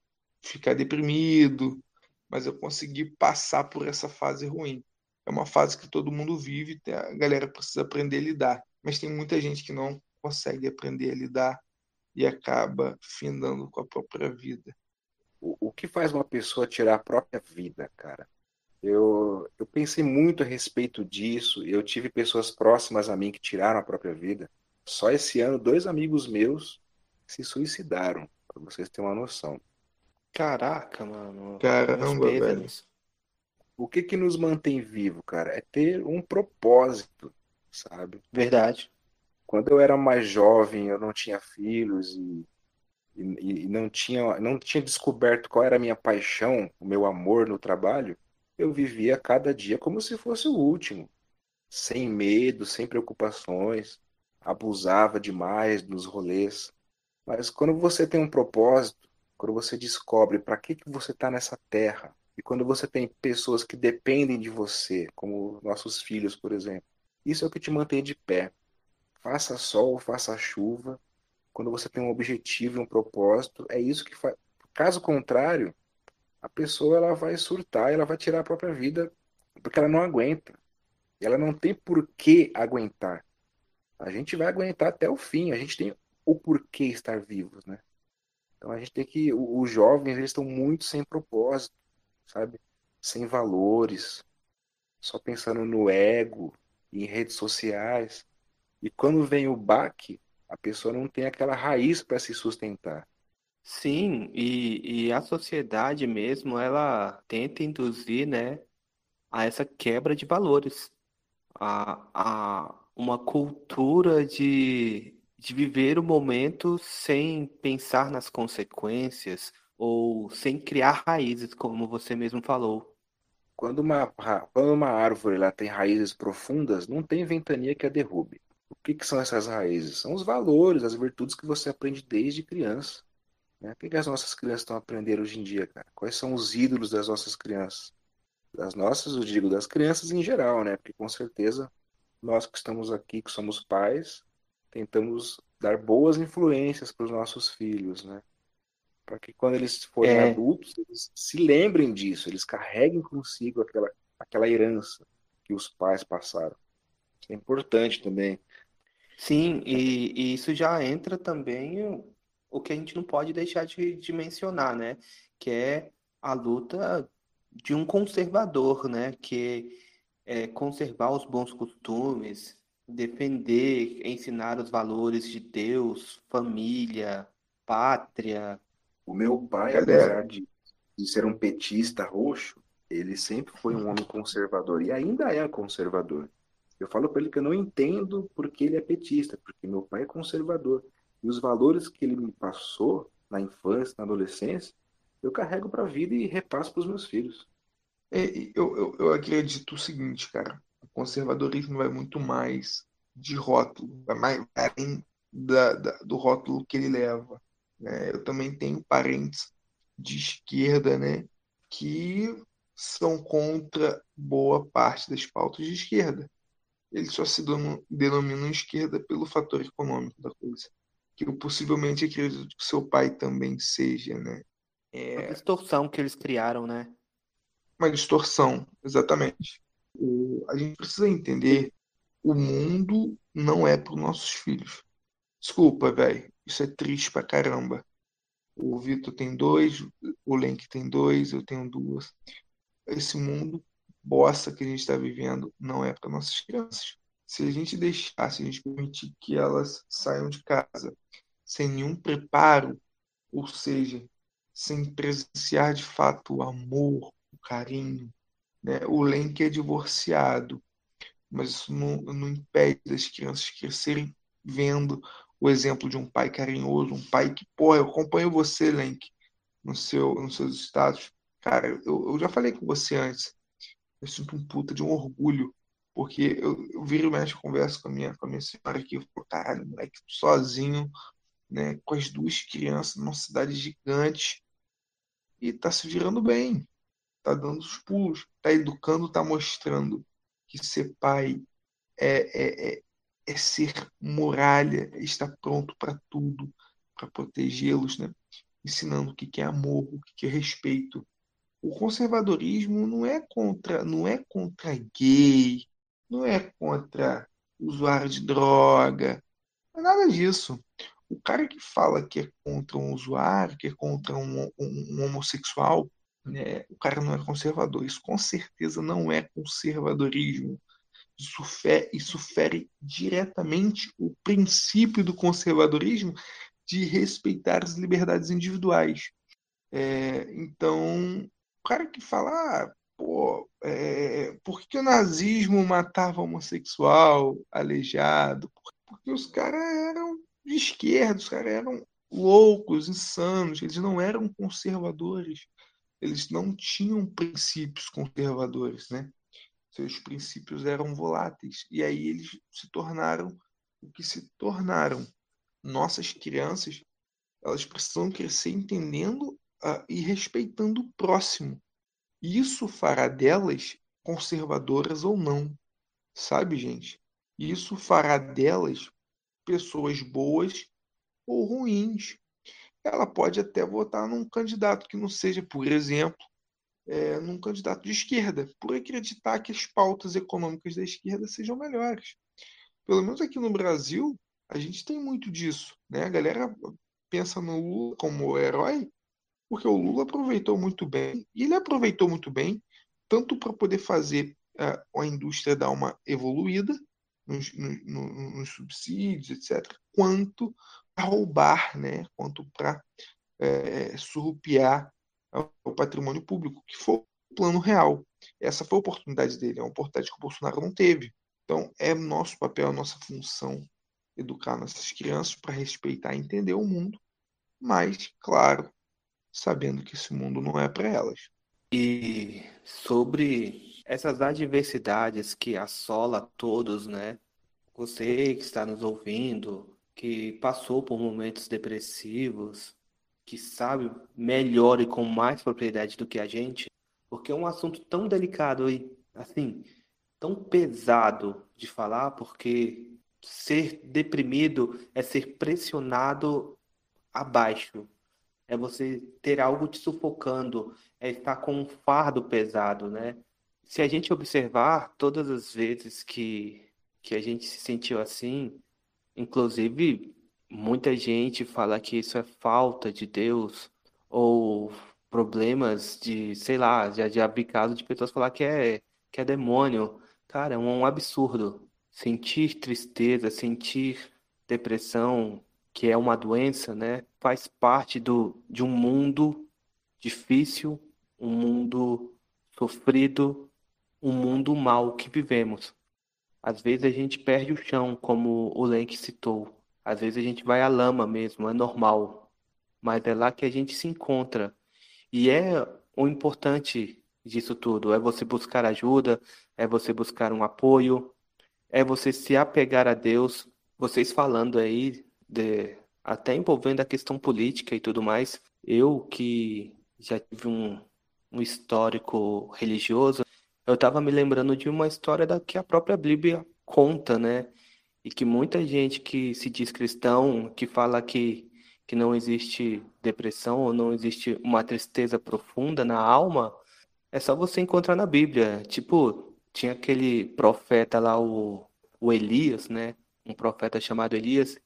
Speaker 2: ficar deprimido, mas eu consegui passar por essa fase ruim. É uma fase que todo mundo vive, a galera precisa aprender a lidar, mas tem muita gente que não consegue aprender a lidar e acaba findando com a própria vida.
Speaker 3: O, o que faz uma pessoa tirar a própria vida, cara? Eu, eu pensei muito a respeito disso. Eu tive pessoas próximas a mim que tiraram a própria vida. Só esse ano, dois amigos meus se suicidaram, para vocês terem uma noção.
Speaker 1: Caraca, mano.
Speaker 2: Caramba, velho.
Speaker 3: O que que nos mantém vivo, cara? É ter um propósito, sabe?
Speaker 1: Verdade.
Speaker 3: Quando eu era mais jovem, eu não tinha filhos e, e, e não tinha não tinha descoberto qual era a minha paixão, o meu amor no trabalho. Eu vivia cada dia como se fosse o último, sem medo, sem preocupações, abusava demais dos rolês. Mas quando você tem um propósito, quando você descobre para que, que você está nessa terra, e quando você tem pessoas que dependem de você, como nossos filhos, por exemplo, isso é o que te mantém de pé. Faça sol, faça chuva, quando você tem um objetivo e um propósito, é isso que faz. Caso contrário, a pessoa ela vai surtar, ela vai tirar a própria vida porque ela não aguenta. Ela não tem por que aguentar. A gente vai aguentar até o fim. A gente tem o porquê estar vivos, né? Então a gente tem que os jovens eles estão muito sem propósito, sabe? Sem valores, só pensando no ego, em redes sociais. E quando vem o baque, a pessoa não tem aquela raiz para se sustentar.
Speaker 1: Sim, e, e a sociedade mesmo, ela tenta induzir, né, a essa quebra de valores, a, a uma cultura de de viver o momento sem pensar nas consequências ou sem criar raízes, como você mesmo falou.
Speaker 3: Quando uma, quando uma árvore ela tem raízes profundas, não tem ventania que a derrube. O que, que são essas raízes? São os valores, as virtudes que você aprende desde criança. Né? O que, que as nossas crianças estão aprendendo hoje em dia, cara? Quais são os ídolos das nossas crianças? Das nossas, eu digo, das crianças em geral, né? Porque com certeza nós que estamos aqui, que somos pais, tentamos dar boas influências para os nossos filhos, né? Para que quando eles forem é. adultos, eles se lembrem disso, eles carreguem consigo aquela, aquela herança que os pais passaram. Isso é importante também.
Speaker 1: Sim, e, e isso já entra também o que a gente não pode deixar de, de mencionar, né? Que é a luta de um conservador, né? Que é conservar os bons costumes, defender, ensinar os valores de Deus, família, pátria.
Speaker 3: O meu pai, apesar de, de ser um petista roxo, ele sempre foi um homem conservador e ainda é conservador. Eu falo para ele que eu não entendo porque ele é petista, porque meu pai é conservador. E os valores que ele me passou na infância, na adolescência, eu carrego para a vida e repasso para os meus filhos.
Speaker 2: É, eu, eu, eu acredito o seguinte, cara conservadorismo vai muito mais de rótulo, vai mais além da, da, do rótulo que ele leva. Né? Eu também tenho parentes de esquerda, né, que são contra boa parte das pautas de esquerda. Eles só se denominam esquerda pelo fator econômico da coisa. Que eu possivelmente acredito que seu pai também seja, né?
Speaker 1: É... A distorção que eles criaram, né?
Speaker 2: Uma distorção, exatamente o, a gente precisa entender o mundo não é para os nossos filhos. Desculpa, velho. Isso é triste pra caramba. O Vitor tem dois, o Lenk tem dois, eu tenho duas. Esse mundo bosta que a gente está vivendo não é para nossas crianças. Se a gente deixar, se a gente permitir que elas saiam de casa sem nenhum preparo, ou seja, sem presenciar de fato o amor, o carinho, né? O Lenk é divorciado, mas isso não, não impede das crianças crescerem vendo o exemplo de um pai carinhoso, um pai que, porra, eu acompanho você, Lenk, no seu, nos seus status. Cara, eu, eu já falei com você antes, eu sinto um puta de um orgulho, porque eu, eu viro mais conversa com a minha, com a minha senhora aqui, eu falo, caralho, moleque, sozinho, né, com as duas crianças numa cidade gigante, e tá se virando bem, tá dando os pulos, tá educando, tá mostrando que ser pai é, é, é, é ser muralha, é estar pronto para tudo, para protegê-los, né? ensinando o que é amor, o que é respeito. O conservadorismo não é contra, não é contra gay, não é contra usuário de droga, não é nada disso. O cara que fala que é contra um usuário, que é contra um, um, um homossexual, né, o cara não é conservador. Isso com certeza não é conservadorismo. Isso, fere, isso fere diretamente o princípio do conservadorismo de respeitar as liberdades individuais. É, então, o cara que fala, ah, pô, é, por que o nazismo matava homossexual, aleijado? Porque os caras eram de esquerda, os caras eram loucos, insanos, eles não eram conservadores, eles não tinham princípios conservadores, né? Seus princípios eram voláteis. E aí eles se tornaram o que se tornaram. Nossas crianças, elas precisam crescer entendendo uh, e respeitando o próximo. Isso fará delas conservadoras ou não, sabe, gente? Isso fará delas pessoas boas ou ruins. Ela pode até votar num candidato que não seja, por exemplo, é, num candidato de esquerda, por acreditar que as pautas econômicas da esquerda sejam melhores. Pelo menos aqui no Brasil, a gente tem muito disso. Né? A galera pensa no Lula como herói, porque o Lula aproveitou muito bem, e ele aproveitou muito bem, tanto para poder fazer uh, a indústria dar uma evoluída nos, no, nos subsídios, etc., quanto para roubar, né? quanto para é, surrupiar o patrimônio público, que foi o plano real. Essa foi a oportunidade dele, é uma oportunidade que o Bolsonaro não teve. Então, é nosso papel, nossa função educar nossas crianças para respeitar e entender o mundo, mas, claro, sabendo que esse mundo não é para elas.
Speaker 1: E sobre essas adversidades que assola todos, né? Você que está nos ouvindo, que passou por momentos depressivos, que sabe melhor e com mais propriedade do que a gente, porque é um assunto tão delicado e assim, tão pesado de falar, porque ser deprimido é ser pressionado abaixo, é você ter algo te sufocando, é estar com um fardo pesado, né? Se a gente observar todas as vezes que, que a gente se sentiu assim, inclusive muita gente fala que isso é falta de Deus ou problemas de, sei lá, já, já casos de pessoas falar que é, que é demônio. Cara, é um absurdo. Sentir tristeza, sentir depressão, que é uma doença, né, faz parte do, de um mundo difícil, um mundo sofrido, um mundo mal que vivemos. Às vezes a gente perde o chão, como o Lenk citou. Às vezes a gente vai à lama mesmo, é normal. Mas é lá que a gente se encontra. E é o importante disso tudo, é você buscar ajuda, é você buscar um apoio, é você se apegar a Deus. Vocês falando aí de, até envolvendo a questão política e tudo mais. Eu que já tive um, um histórico religioso, eu estava me lembrando de uma história da que a própria Bíblia conta, né? E que muita gente que se diz cristão, que fala que, que não existe depressão ou não existe uma tristeza profunda na alma, é só você encontrar na Bíblia. Tipo, tinha aquele profeta lá, o, o Elias, né? Um profeta chamado Elias,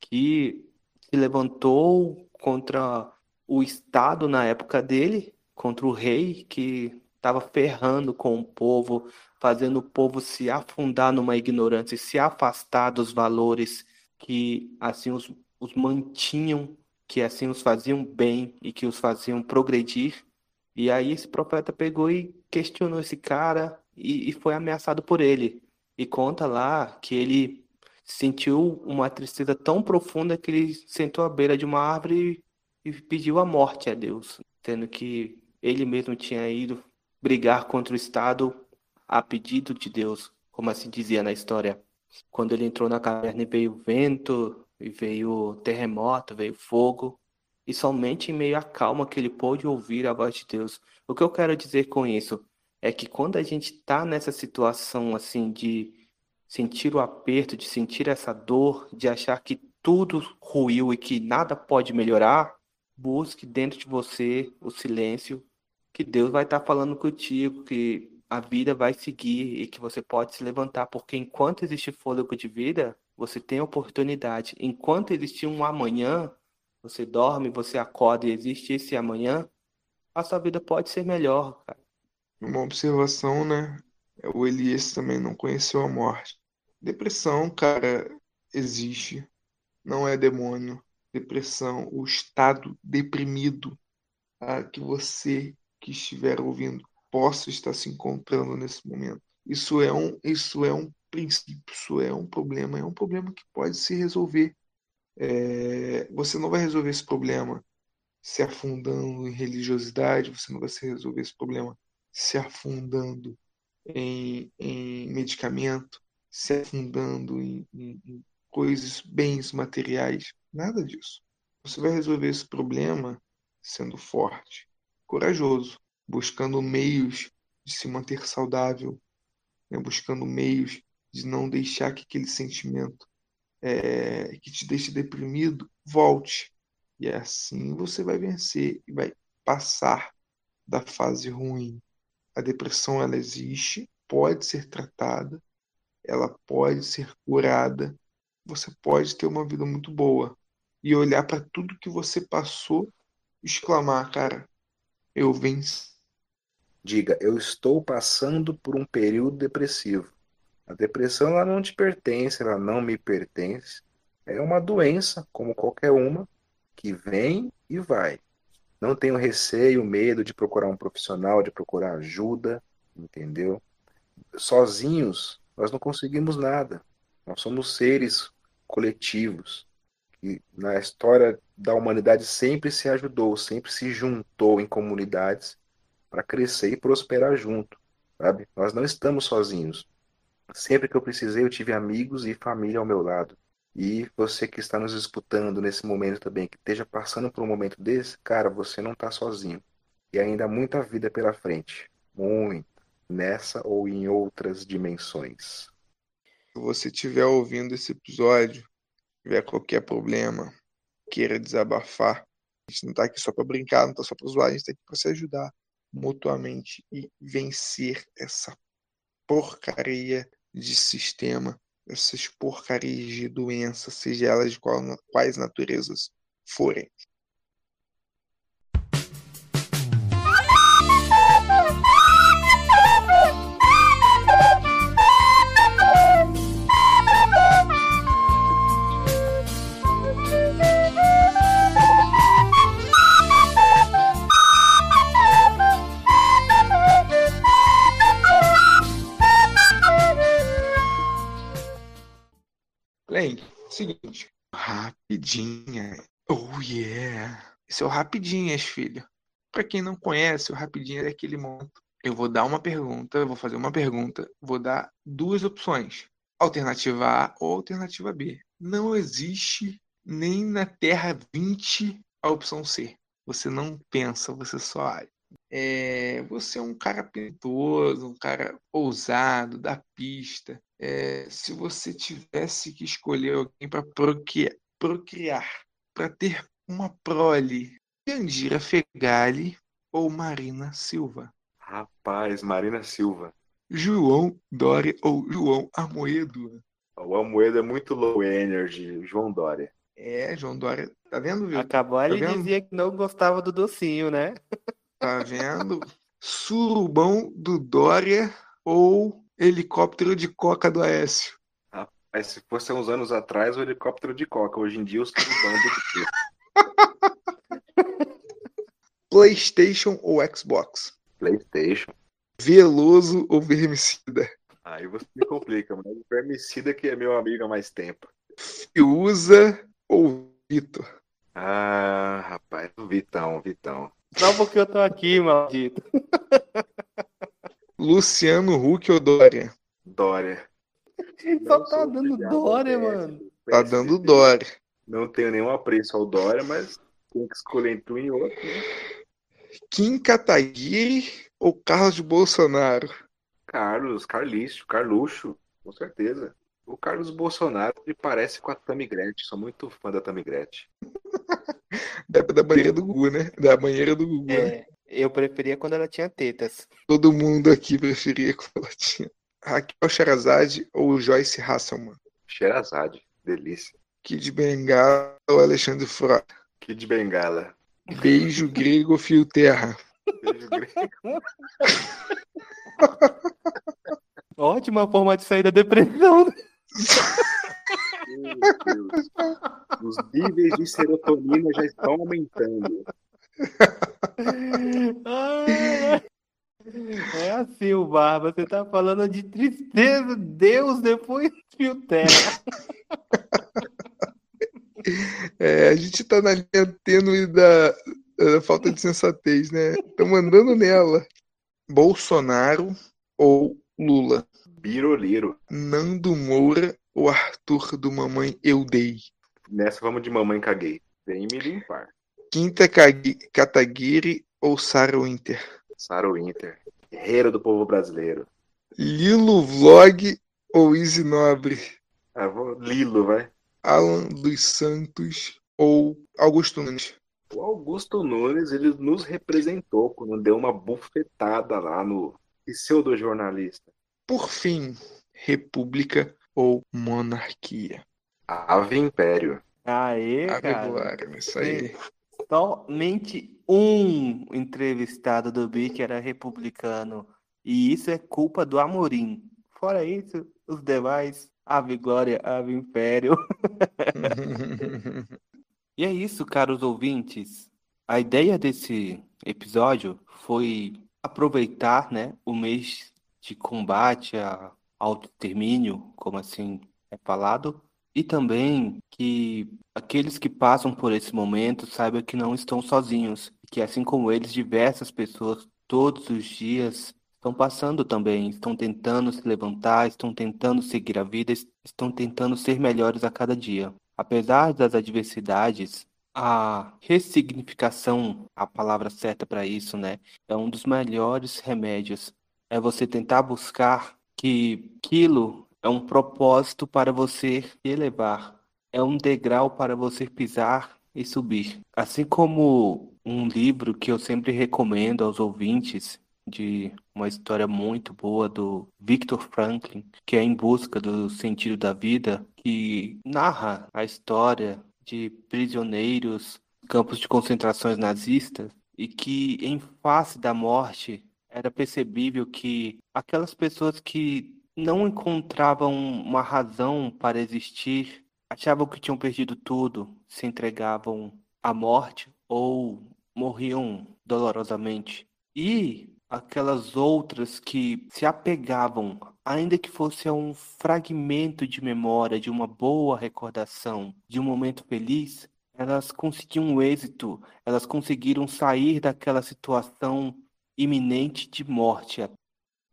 Speaker 1: que se levantou contra o Estado na época dele, contra o rei que estava ferrando com o povo, fazendo o povo se afundar numa ignorância e se afastar dos valores que assim os, os mantinham, que assim os faziam bem e que os faziam progredir. E aí esse profeta pegou e questionou esse cara e, e foi ameaçado por ele. E conta lá que ele sentiu uma tristeza tão profunda que ele sentou à beira de uma árvore e pediu a morte a Deus, tendo que ele mesmo tinha ido brigar contra o Estado a pedido de Deus, como assim dizia na história. Quando ele entrou na caverna e veio vento, e veio terremoto, veio fogo, e somente em meio à calma que ele pôde ouvir a voz de Deus. O que eu quero dizer com isso é que quando a gente está nessa situação assim de sentir o aperto, de sentir essa dor, de achar que tudo ruiu e que nada pode melhorar, busque dentro de você o silêncio, que Deus vai estar falando contigo, que a vida vai seguir e que você pode se levantar, porque enquanto existe fôlego de vida, você tem oportunidade. Enquanto existir um amanhã, você dorme, você acorda e existe esse amanhã, a sua vida pode ser melhor, cara.
Speaker 2: Uma observação, né? O Elias também não conheceu a morte. Depressão, cara, existe. Não é demônio. Depressão, o estado deprimido a que você que estiver ouvindo possa estar se encontrando nesse momento. Isso é um, isso é um princípio, isso é um problema, é um problema que pode se resolver. É, você não vai resolver esse problema se afundando em religiosidade, você não vai resolver esse problema se afundando em, em medicamento, se afundando em, em, em coisas, bens materiais, nada disso. Você vai resolver esse problema sendo forte, corajoso, buscando meios de se manter saudável, né? buscando meios de não deixar que aquele sentimento é, que te deixa deprimido volte. E assim você vai vencer e vai passar da fase ruim. A depressão ela existe, pode ser tratada, ela pode ser curada. Você pode ter uma vida muito boa e olhar para tudo que você passou, exclamar, cara, eu venci.
Speaker 3: Diga, eu estou passando por um período depressivo. A depressão ela não te pertence, ela não me pertence. É uma doença, como qualquer uma, que vem e vai. Não tenho receio, medo de procurar um profissional, de procurar ajuda, entendeu? Sozinhos, nós não conseguimos nada. Nós somos seres coletivos que na história da humanidade sempre se ajudou, sempre se juntou em comunidades para crescer e prosperar junto, sabe? Nós não estamos sozinhos. Sempre que eu precisei, eu tive amigos e família ao meu lado. E você que está nos escutando nesse momento também, que esteja passando por um momento desse, cara, você não está sozinho. E ainda há muita vida pela frente. Muita. Nessa ou em outras dimensões.
Speaker 2: Se você estiver ouvindo esse episódio, tiver qualquer problema, queira desabafar, a gente não está aqui só para brincar, não está só para zoar, a gente está aqui para se ajudar mutuamente e vencer essa porcaria de sistema, essas porcarias de doença, seja elas de quais naturezas forem. Bem, seguinte. Rapidinha. Oh, yeah. Esse é o Rapidinhas, filho. Para quem não conhece, o Rapidinhas é aquele momento. Eu vou dar uma pergunta, vou fazer uma pergunta, vou dar duas opções. Alternativa A ou alternativa B. Não existe nem na Terra 20 a opção C. Você não pensa, você só é, você é um cara pintoso, um cara ousado, da pista. É, se você tivesse que escolher alguém para procriar, procriar para ter uma prole, Jandira Fegali ou Marina Silva?
Speaker 3: Rapaz, Marina Silva.
Speaker 2: João Dória ou João Amoedo?
Speaker 3: O Amoedo é muito low energy, João Dória.
Speaker 2: É, João Dória. Tá vendo, viu?
Speaker 1: Acabou,
Speaker 2: tá
Speaker 1: ele vendo? dizia que não gostava do docinho, né? *laughs*
Speaker 2: Tá vendo? Surubão do Dória ou helicóptero de coca do Aécio?
Speaker 3: Rapaz, se fosse uns anos atrás, o helicóptero de coca. Hoje em dia, o surubão
Speaker 2: do *laughs* PlayStation ou Xbox?
Speaker 3: PlayStation.
Speaker 2: Veloso ou Vermicida?
Speaker 3: Aí você me complica, mas o Vermicida que é meu amigo há mais tempo.
Speaker 2: Fiuza ou Vitor?
Speaker 3: Ah, rapaz, o Vitão, Vitão.
Speaker 1: Só porque eu tô aqui, maldito.
Speaker 2: Luciano Huck ou Dória?
Speaker 3: Dória.
Speaker 1: Só tá dando Dória, mano.
Speaker 2: Tá dando Dória.
Speaker 3: Não tenho nenhum apreço ao Dória, mas tem que escolher entre um e outro. Né?
Speaker 2: Kim Kataguiri ou Carlos de Bolsonaro?
Speaker 3: Carlos, Carlício, Carluxo, com certeza. O Carlos Bolsonaro me parece com a Tammy Gretchen. Sou muito fã da Tammy Gretchen. *laughs*
Speaker 2: Da, da banheira do Gugu, né? Da banheira do Gugu, é,
Speaker 1: né? Eu preferia quando ela tinha tetas.
Speaker 2: Todo mundo aqui preferia quando ela tinha. Raquel Sherazade ou Joyce Hasselman?
Speaker 3: Sherazade. delícia.
Speaker 2: Kid Bengala ou Alexandre Frota?
Speaker 3: Kid Bengala.
Speaker 2: Beijo grego ou fio terra?
Speaker 3: Beijo grego. *laughs*
Speaker 1: Ótima forma de sair da depressão. né?
Speaker 3: Meu Deus. Os níveis de serotonina já estão aumentando.
Speaker 1: Ah, É assim, o Barba. Você tá falando de tristeza, Deus depois fio terra.
Speaker 2: É, a gente tá na linha tênue da, da falta de sensatez, né? Estamos andando nela. Bolsonaro ou Lula?
Speaker 3: Biroliro.
Speaker 2: Nando Moura ou Arthur do Mamãe Eu Dei?
Speaker 3: Nessa vamos de mamãe caguei. Vem me limpar.
Speaker 2: Quinta Kataguiri ou Sarah Winter?
Speaker 3: Saro Winter. Guerreiro do povo brasileiro.
Speaker 2: Lilo Vlog ou Easy Nobre?
Speaker 3: Ah, vou... Lilo, vai.
Speaker 2: Alan dos Santos ou Augusto Nunes?
Speaker 3: O Augusto Nunes, ele nos representou quando deu uma bufetada lá no pseudo-jornalista.
Speaker 2: Por fim, República ou Monarquia?
Speaker 3: Ave Império.
Speaker 1: Aê,
Speaker 2: Ave
Speaker 1: cara.
Speaker 2: Glória, isso aí.
Speaker 1: Somente um entrevistado do BIC era republicano. E isso é culpa do Amorim. Fora isso, os demais, Ave Glória, Ave Império. *laughs* E é isso, caros ouvintes. A ideia desse episódio foi aproveitar, né, o mês de combate a- ao extermínio, como assim é falado, e também que aqueles que passam por esse momento saibam que não estão sozinhos, que assim como eles, diversas pessoas todos os dias estão passando também, estão tentando se levantar, estão tentando seguir a vida, es- estão tentando ser melhores a cada dia. Apesar das adversidades, a ressignificação, a palavra certa para isso, né, é um dos melhores remédios. É você tentar buscar que aquilo é um propósito para você elevar, é um degrau para você pisar e subir. Assim como um livro que eu sempre recomendo aos ouvintes, de uma história muito boa do Viktor Franklin, que é Em Busca do Sentido da Vida, que narra a história de prisioneiros, campos de concentrações nazistas, e que em face da morte era percebível que aquelas pessoas que não encontravam uma razão para existir, achavam que tinham perdido tudo, se entregavam à morte ou morriam dolorosamente. E aquelas outras que se apegavam, ainda que fosse a um fragmento de memória, de uma boa recordação, de um momento feliz, elas conseguiam êxito, elas conseguiram sair daquela situação iminente de morte.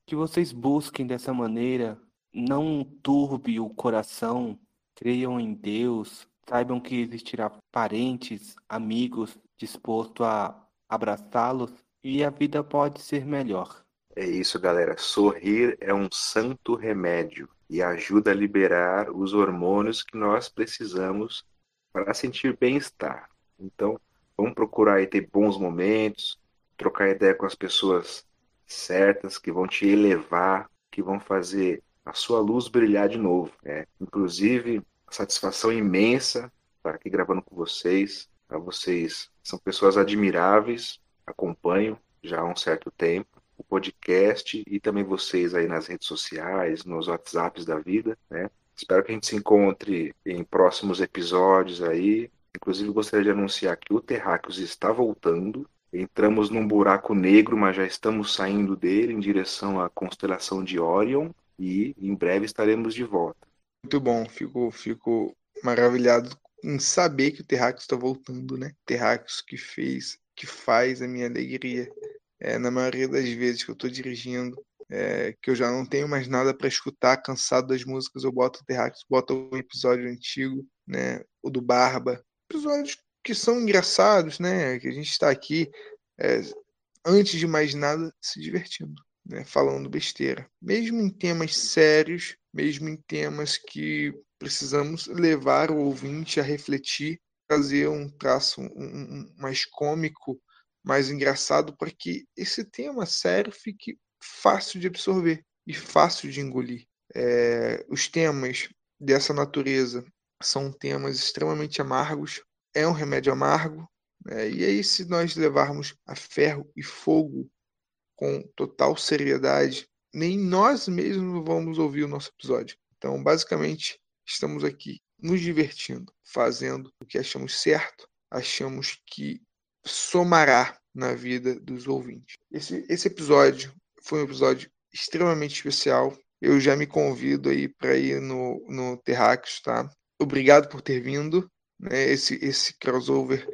Speaker 1: Que vocês busquem dessa maneira, não turbe o coração, creiam em Deus, saibam que existirá parentes, amigos dispostos a abraçá-los e a vida pode ser melhor.
Speaker 3: É isso, galera. Sorrir é um santo remédio e ajuda a liberar os hormônios que nós precisamos para sentir bem-estar. Então, vamos procurar ter bons momentos, trocar ideia com as pessoas certas que vão te elevar, que vão fazer a sua luz brilhar de novo. né? Inclusive, satisfação imensa estar aqui gravando com vocês. Tá? Vocês são pessoas admiráveis, acompanho já há um certo tempo o podcast e também vocês aí nas redes sociais, nos WhatsApps da vida, né? Espero que a gente se encontre em próximos episódios aí. Inclusive, gostaria de anunciar que o Terráqueos está voltando. Entramos num buraco negro, mas já estamos saindo dele em direção à constelação de Orion e em breve estaremos de volta.
Speaker 2: Muito bom, fico, fico maravilhado em saber que o Terráqueos está voltando, né? Terráqueos que fez, que faz a minha alegria. É, na maioria das vezes que eu estou dirigindo, é, que eu já não tenho mais nada para escutar, cansado das músicas, eu boto o Terráqueos, boto um episódio antigo, né? O do Barba. Episódios que são engraçados, né? Que a gente está aqui, é, antes de mais nada, se divertindo, né? Falando besteira. Mesmo em temas sérios, mesmo em temas que precisamos levar o ouvinte a refletir, trazer um traço um, um, mais cômico, mais engraçado, para que esse tema sério fique fácil de absorver e fácil de engolir. É, os temas dessa natureza são temas extremamente amargos, é um remédio amargo, né? e aí, se nós levarmos a ferro e fogo com total seriedade, nem nós mesmos vamos ouvir o nosso episódio. Então, basicamente, estamos aqui nos divertindo, fazendo o que achamos certo, achamos que somará na vida dos ouvintes. Esse, esse episódio foi um episódio extremamente especial. Eu já me convido aí para ir no, no Terráqueos, tá? Obrigado por ter vindo. Né? Esse, esse crossover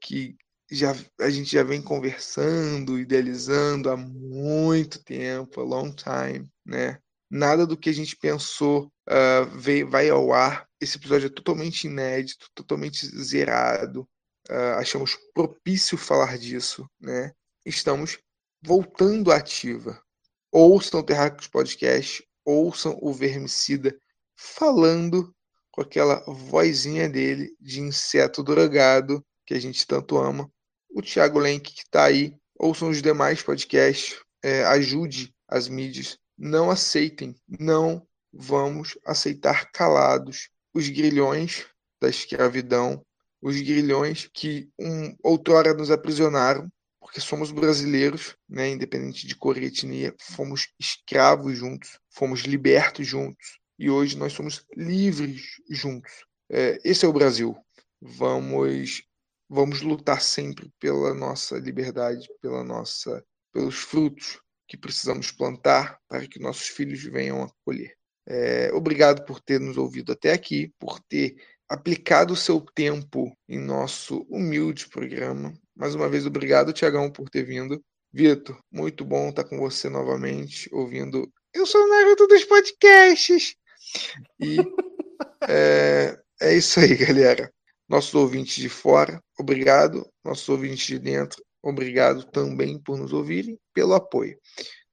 Speaker 2: que já, a gente já vem conversando, idealizando há muito tempo, a long time, né? Nada do que a gente pensou uh, veio, vai ao ar. Esse episódio é totalmente inédito, totalmente zerado. Uh, achamos propício falar disso, né? Estamos voltando à ativa. Ouçam o Terráqueos Podcast, ouçam o Vermicida falando com aquela vozinha dele de inseto drogado que a gente tanto ama. O Thiago Lenk que está aí, ouçam os demais podcasts, é, ajude as mídias. Não aceitem, não vamos aceitar calados os grilhões da escravidão, os grilhões que um, outrora nos aprisionaram, porque somos brasileiros, né, independente de cor e etnia, fomos escravos juntos, fomos libertos juntos e hoje nós somos livres juntos. É, esse é o Brasil. Vamos vamos lutar sempre pela nossa liberdade, pela nossa pelos frutos que precisamos plantar para que nossos filhos venham a colher. É, obrigado por ter nos ouvido até aqui, por ter aplicado o seu tempo em nosso humilde programa. Mais uma vez, obrigado, Tiagão, por ter vindo. Vitor, muito bom estar com você novamente, ouvindo. Eu sou o Naruto dos podcasts. E é, é isso aí, galera. Nossos ouvintes de fora, obrigado. Nossos ouvintes de dentro, obrigado também por nos ouvirem, pelo apoio.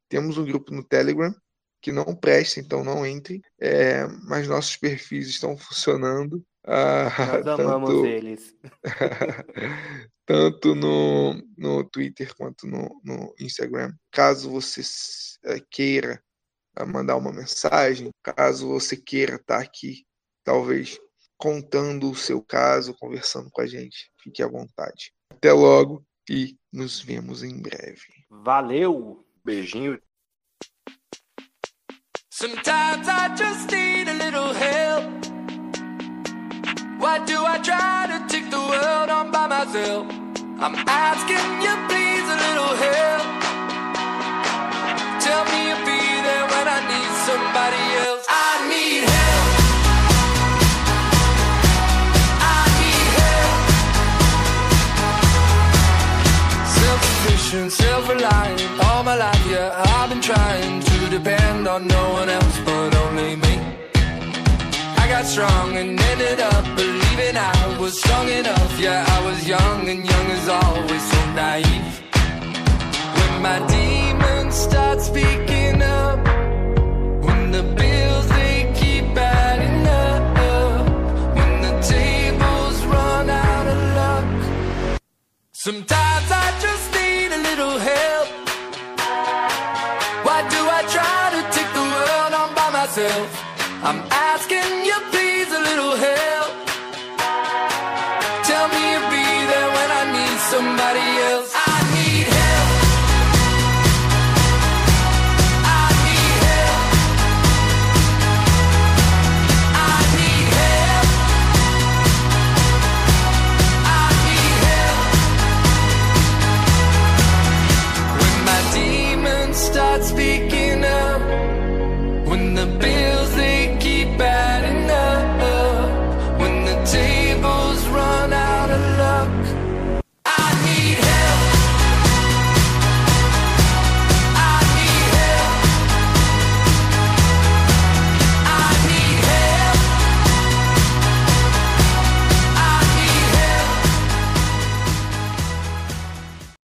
Speaker 2: Temos um grupo no Telegram que não presta, então não entre, é, mas nossos perfis estão funcionando.
Speaker 4: Ah, Nós amamos tanto, eles. *laughs*
Speaker 2: tanto no, no Twitter quanto no, no Instagram. Caso você é, queira é, mandar uma mensagem, caso você queira estar aqui, talvez contando o seu caso, conversando com a gente, fique à vontade. Até logo e nos vemos em breve.
Speaker 4: Valeu! Beijinho. Sometimes I just need a little help. Why do I try to take the world on by myself? I'm asking you, please, a little help. Tell me you'll be there when I need somebody else. I need help. I need help. Self-sufficient, self-reliant, all my life, yeah, I've been trying to depend on no one else but only me. I got strong and ended up believing I was strong enough. Yeah, I was young and young is always so naive. When my demons start speaking up, when the bills they keep adding up, when the tables run out of luck. Sometimes I just need a little help. Why do I try to take the world on by myself? I'm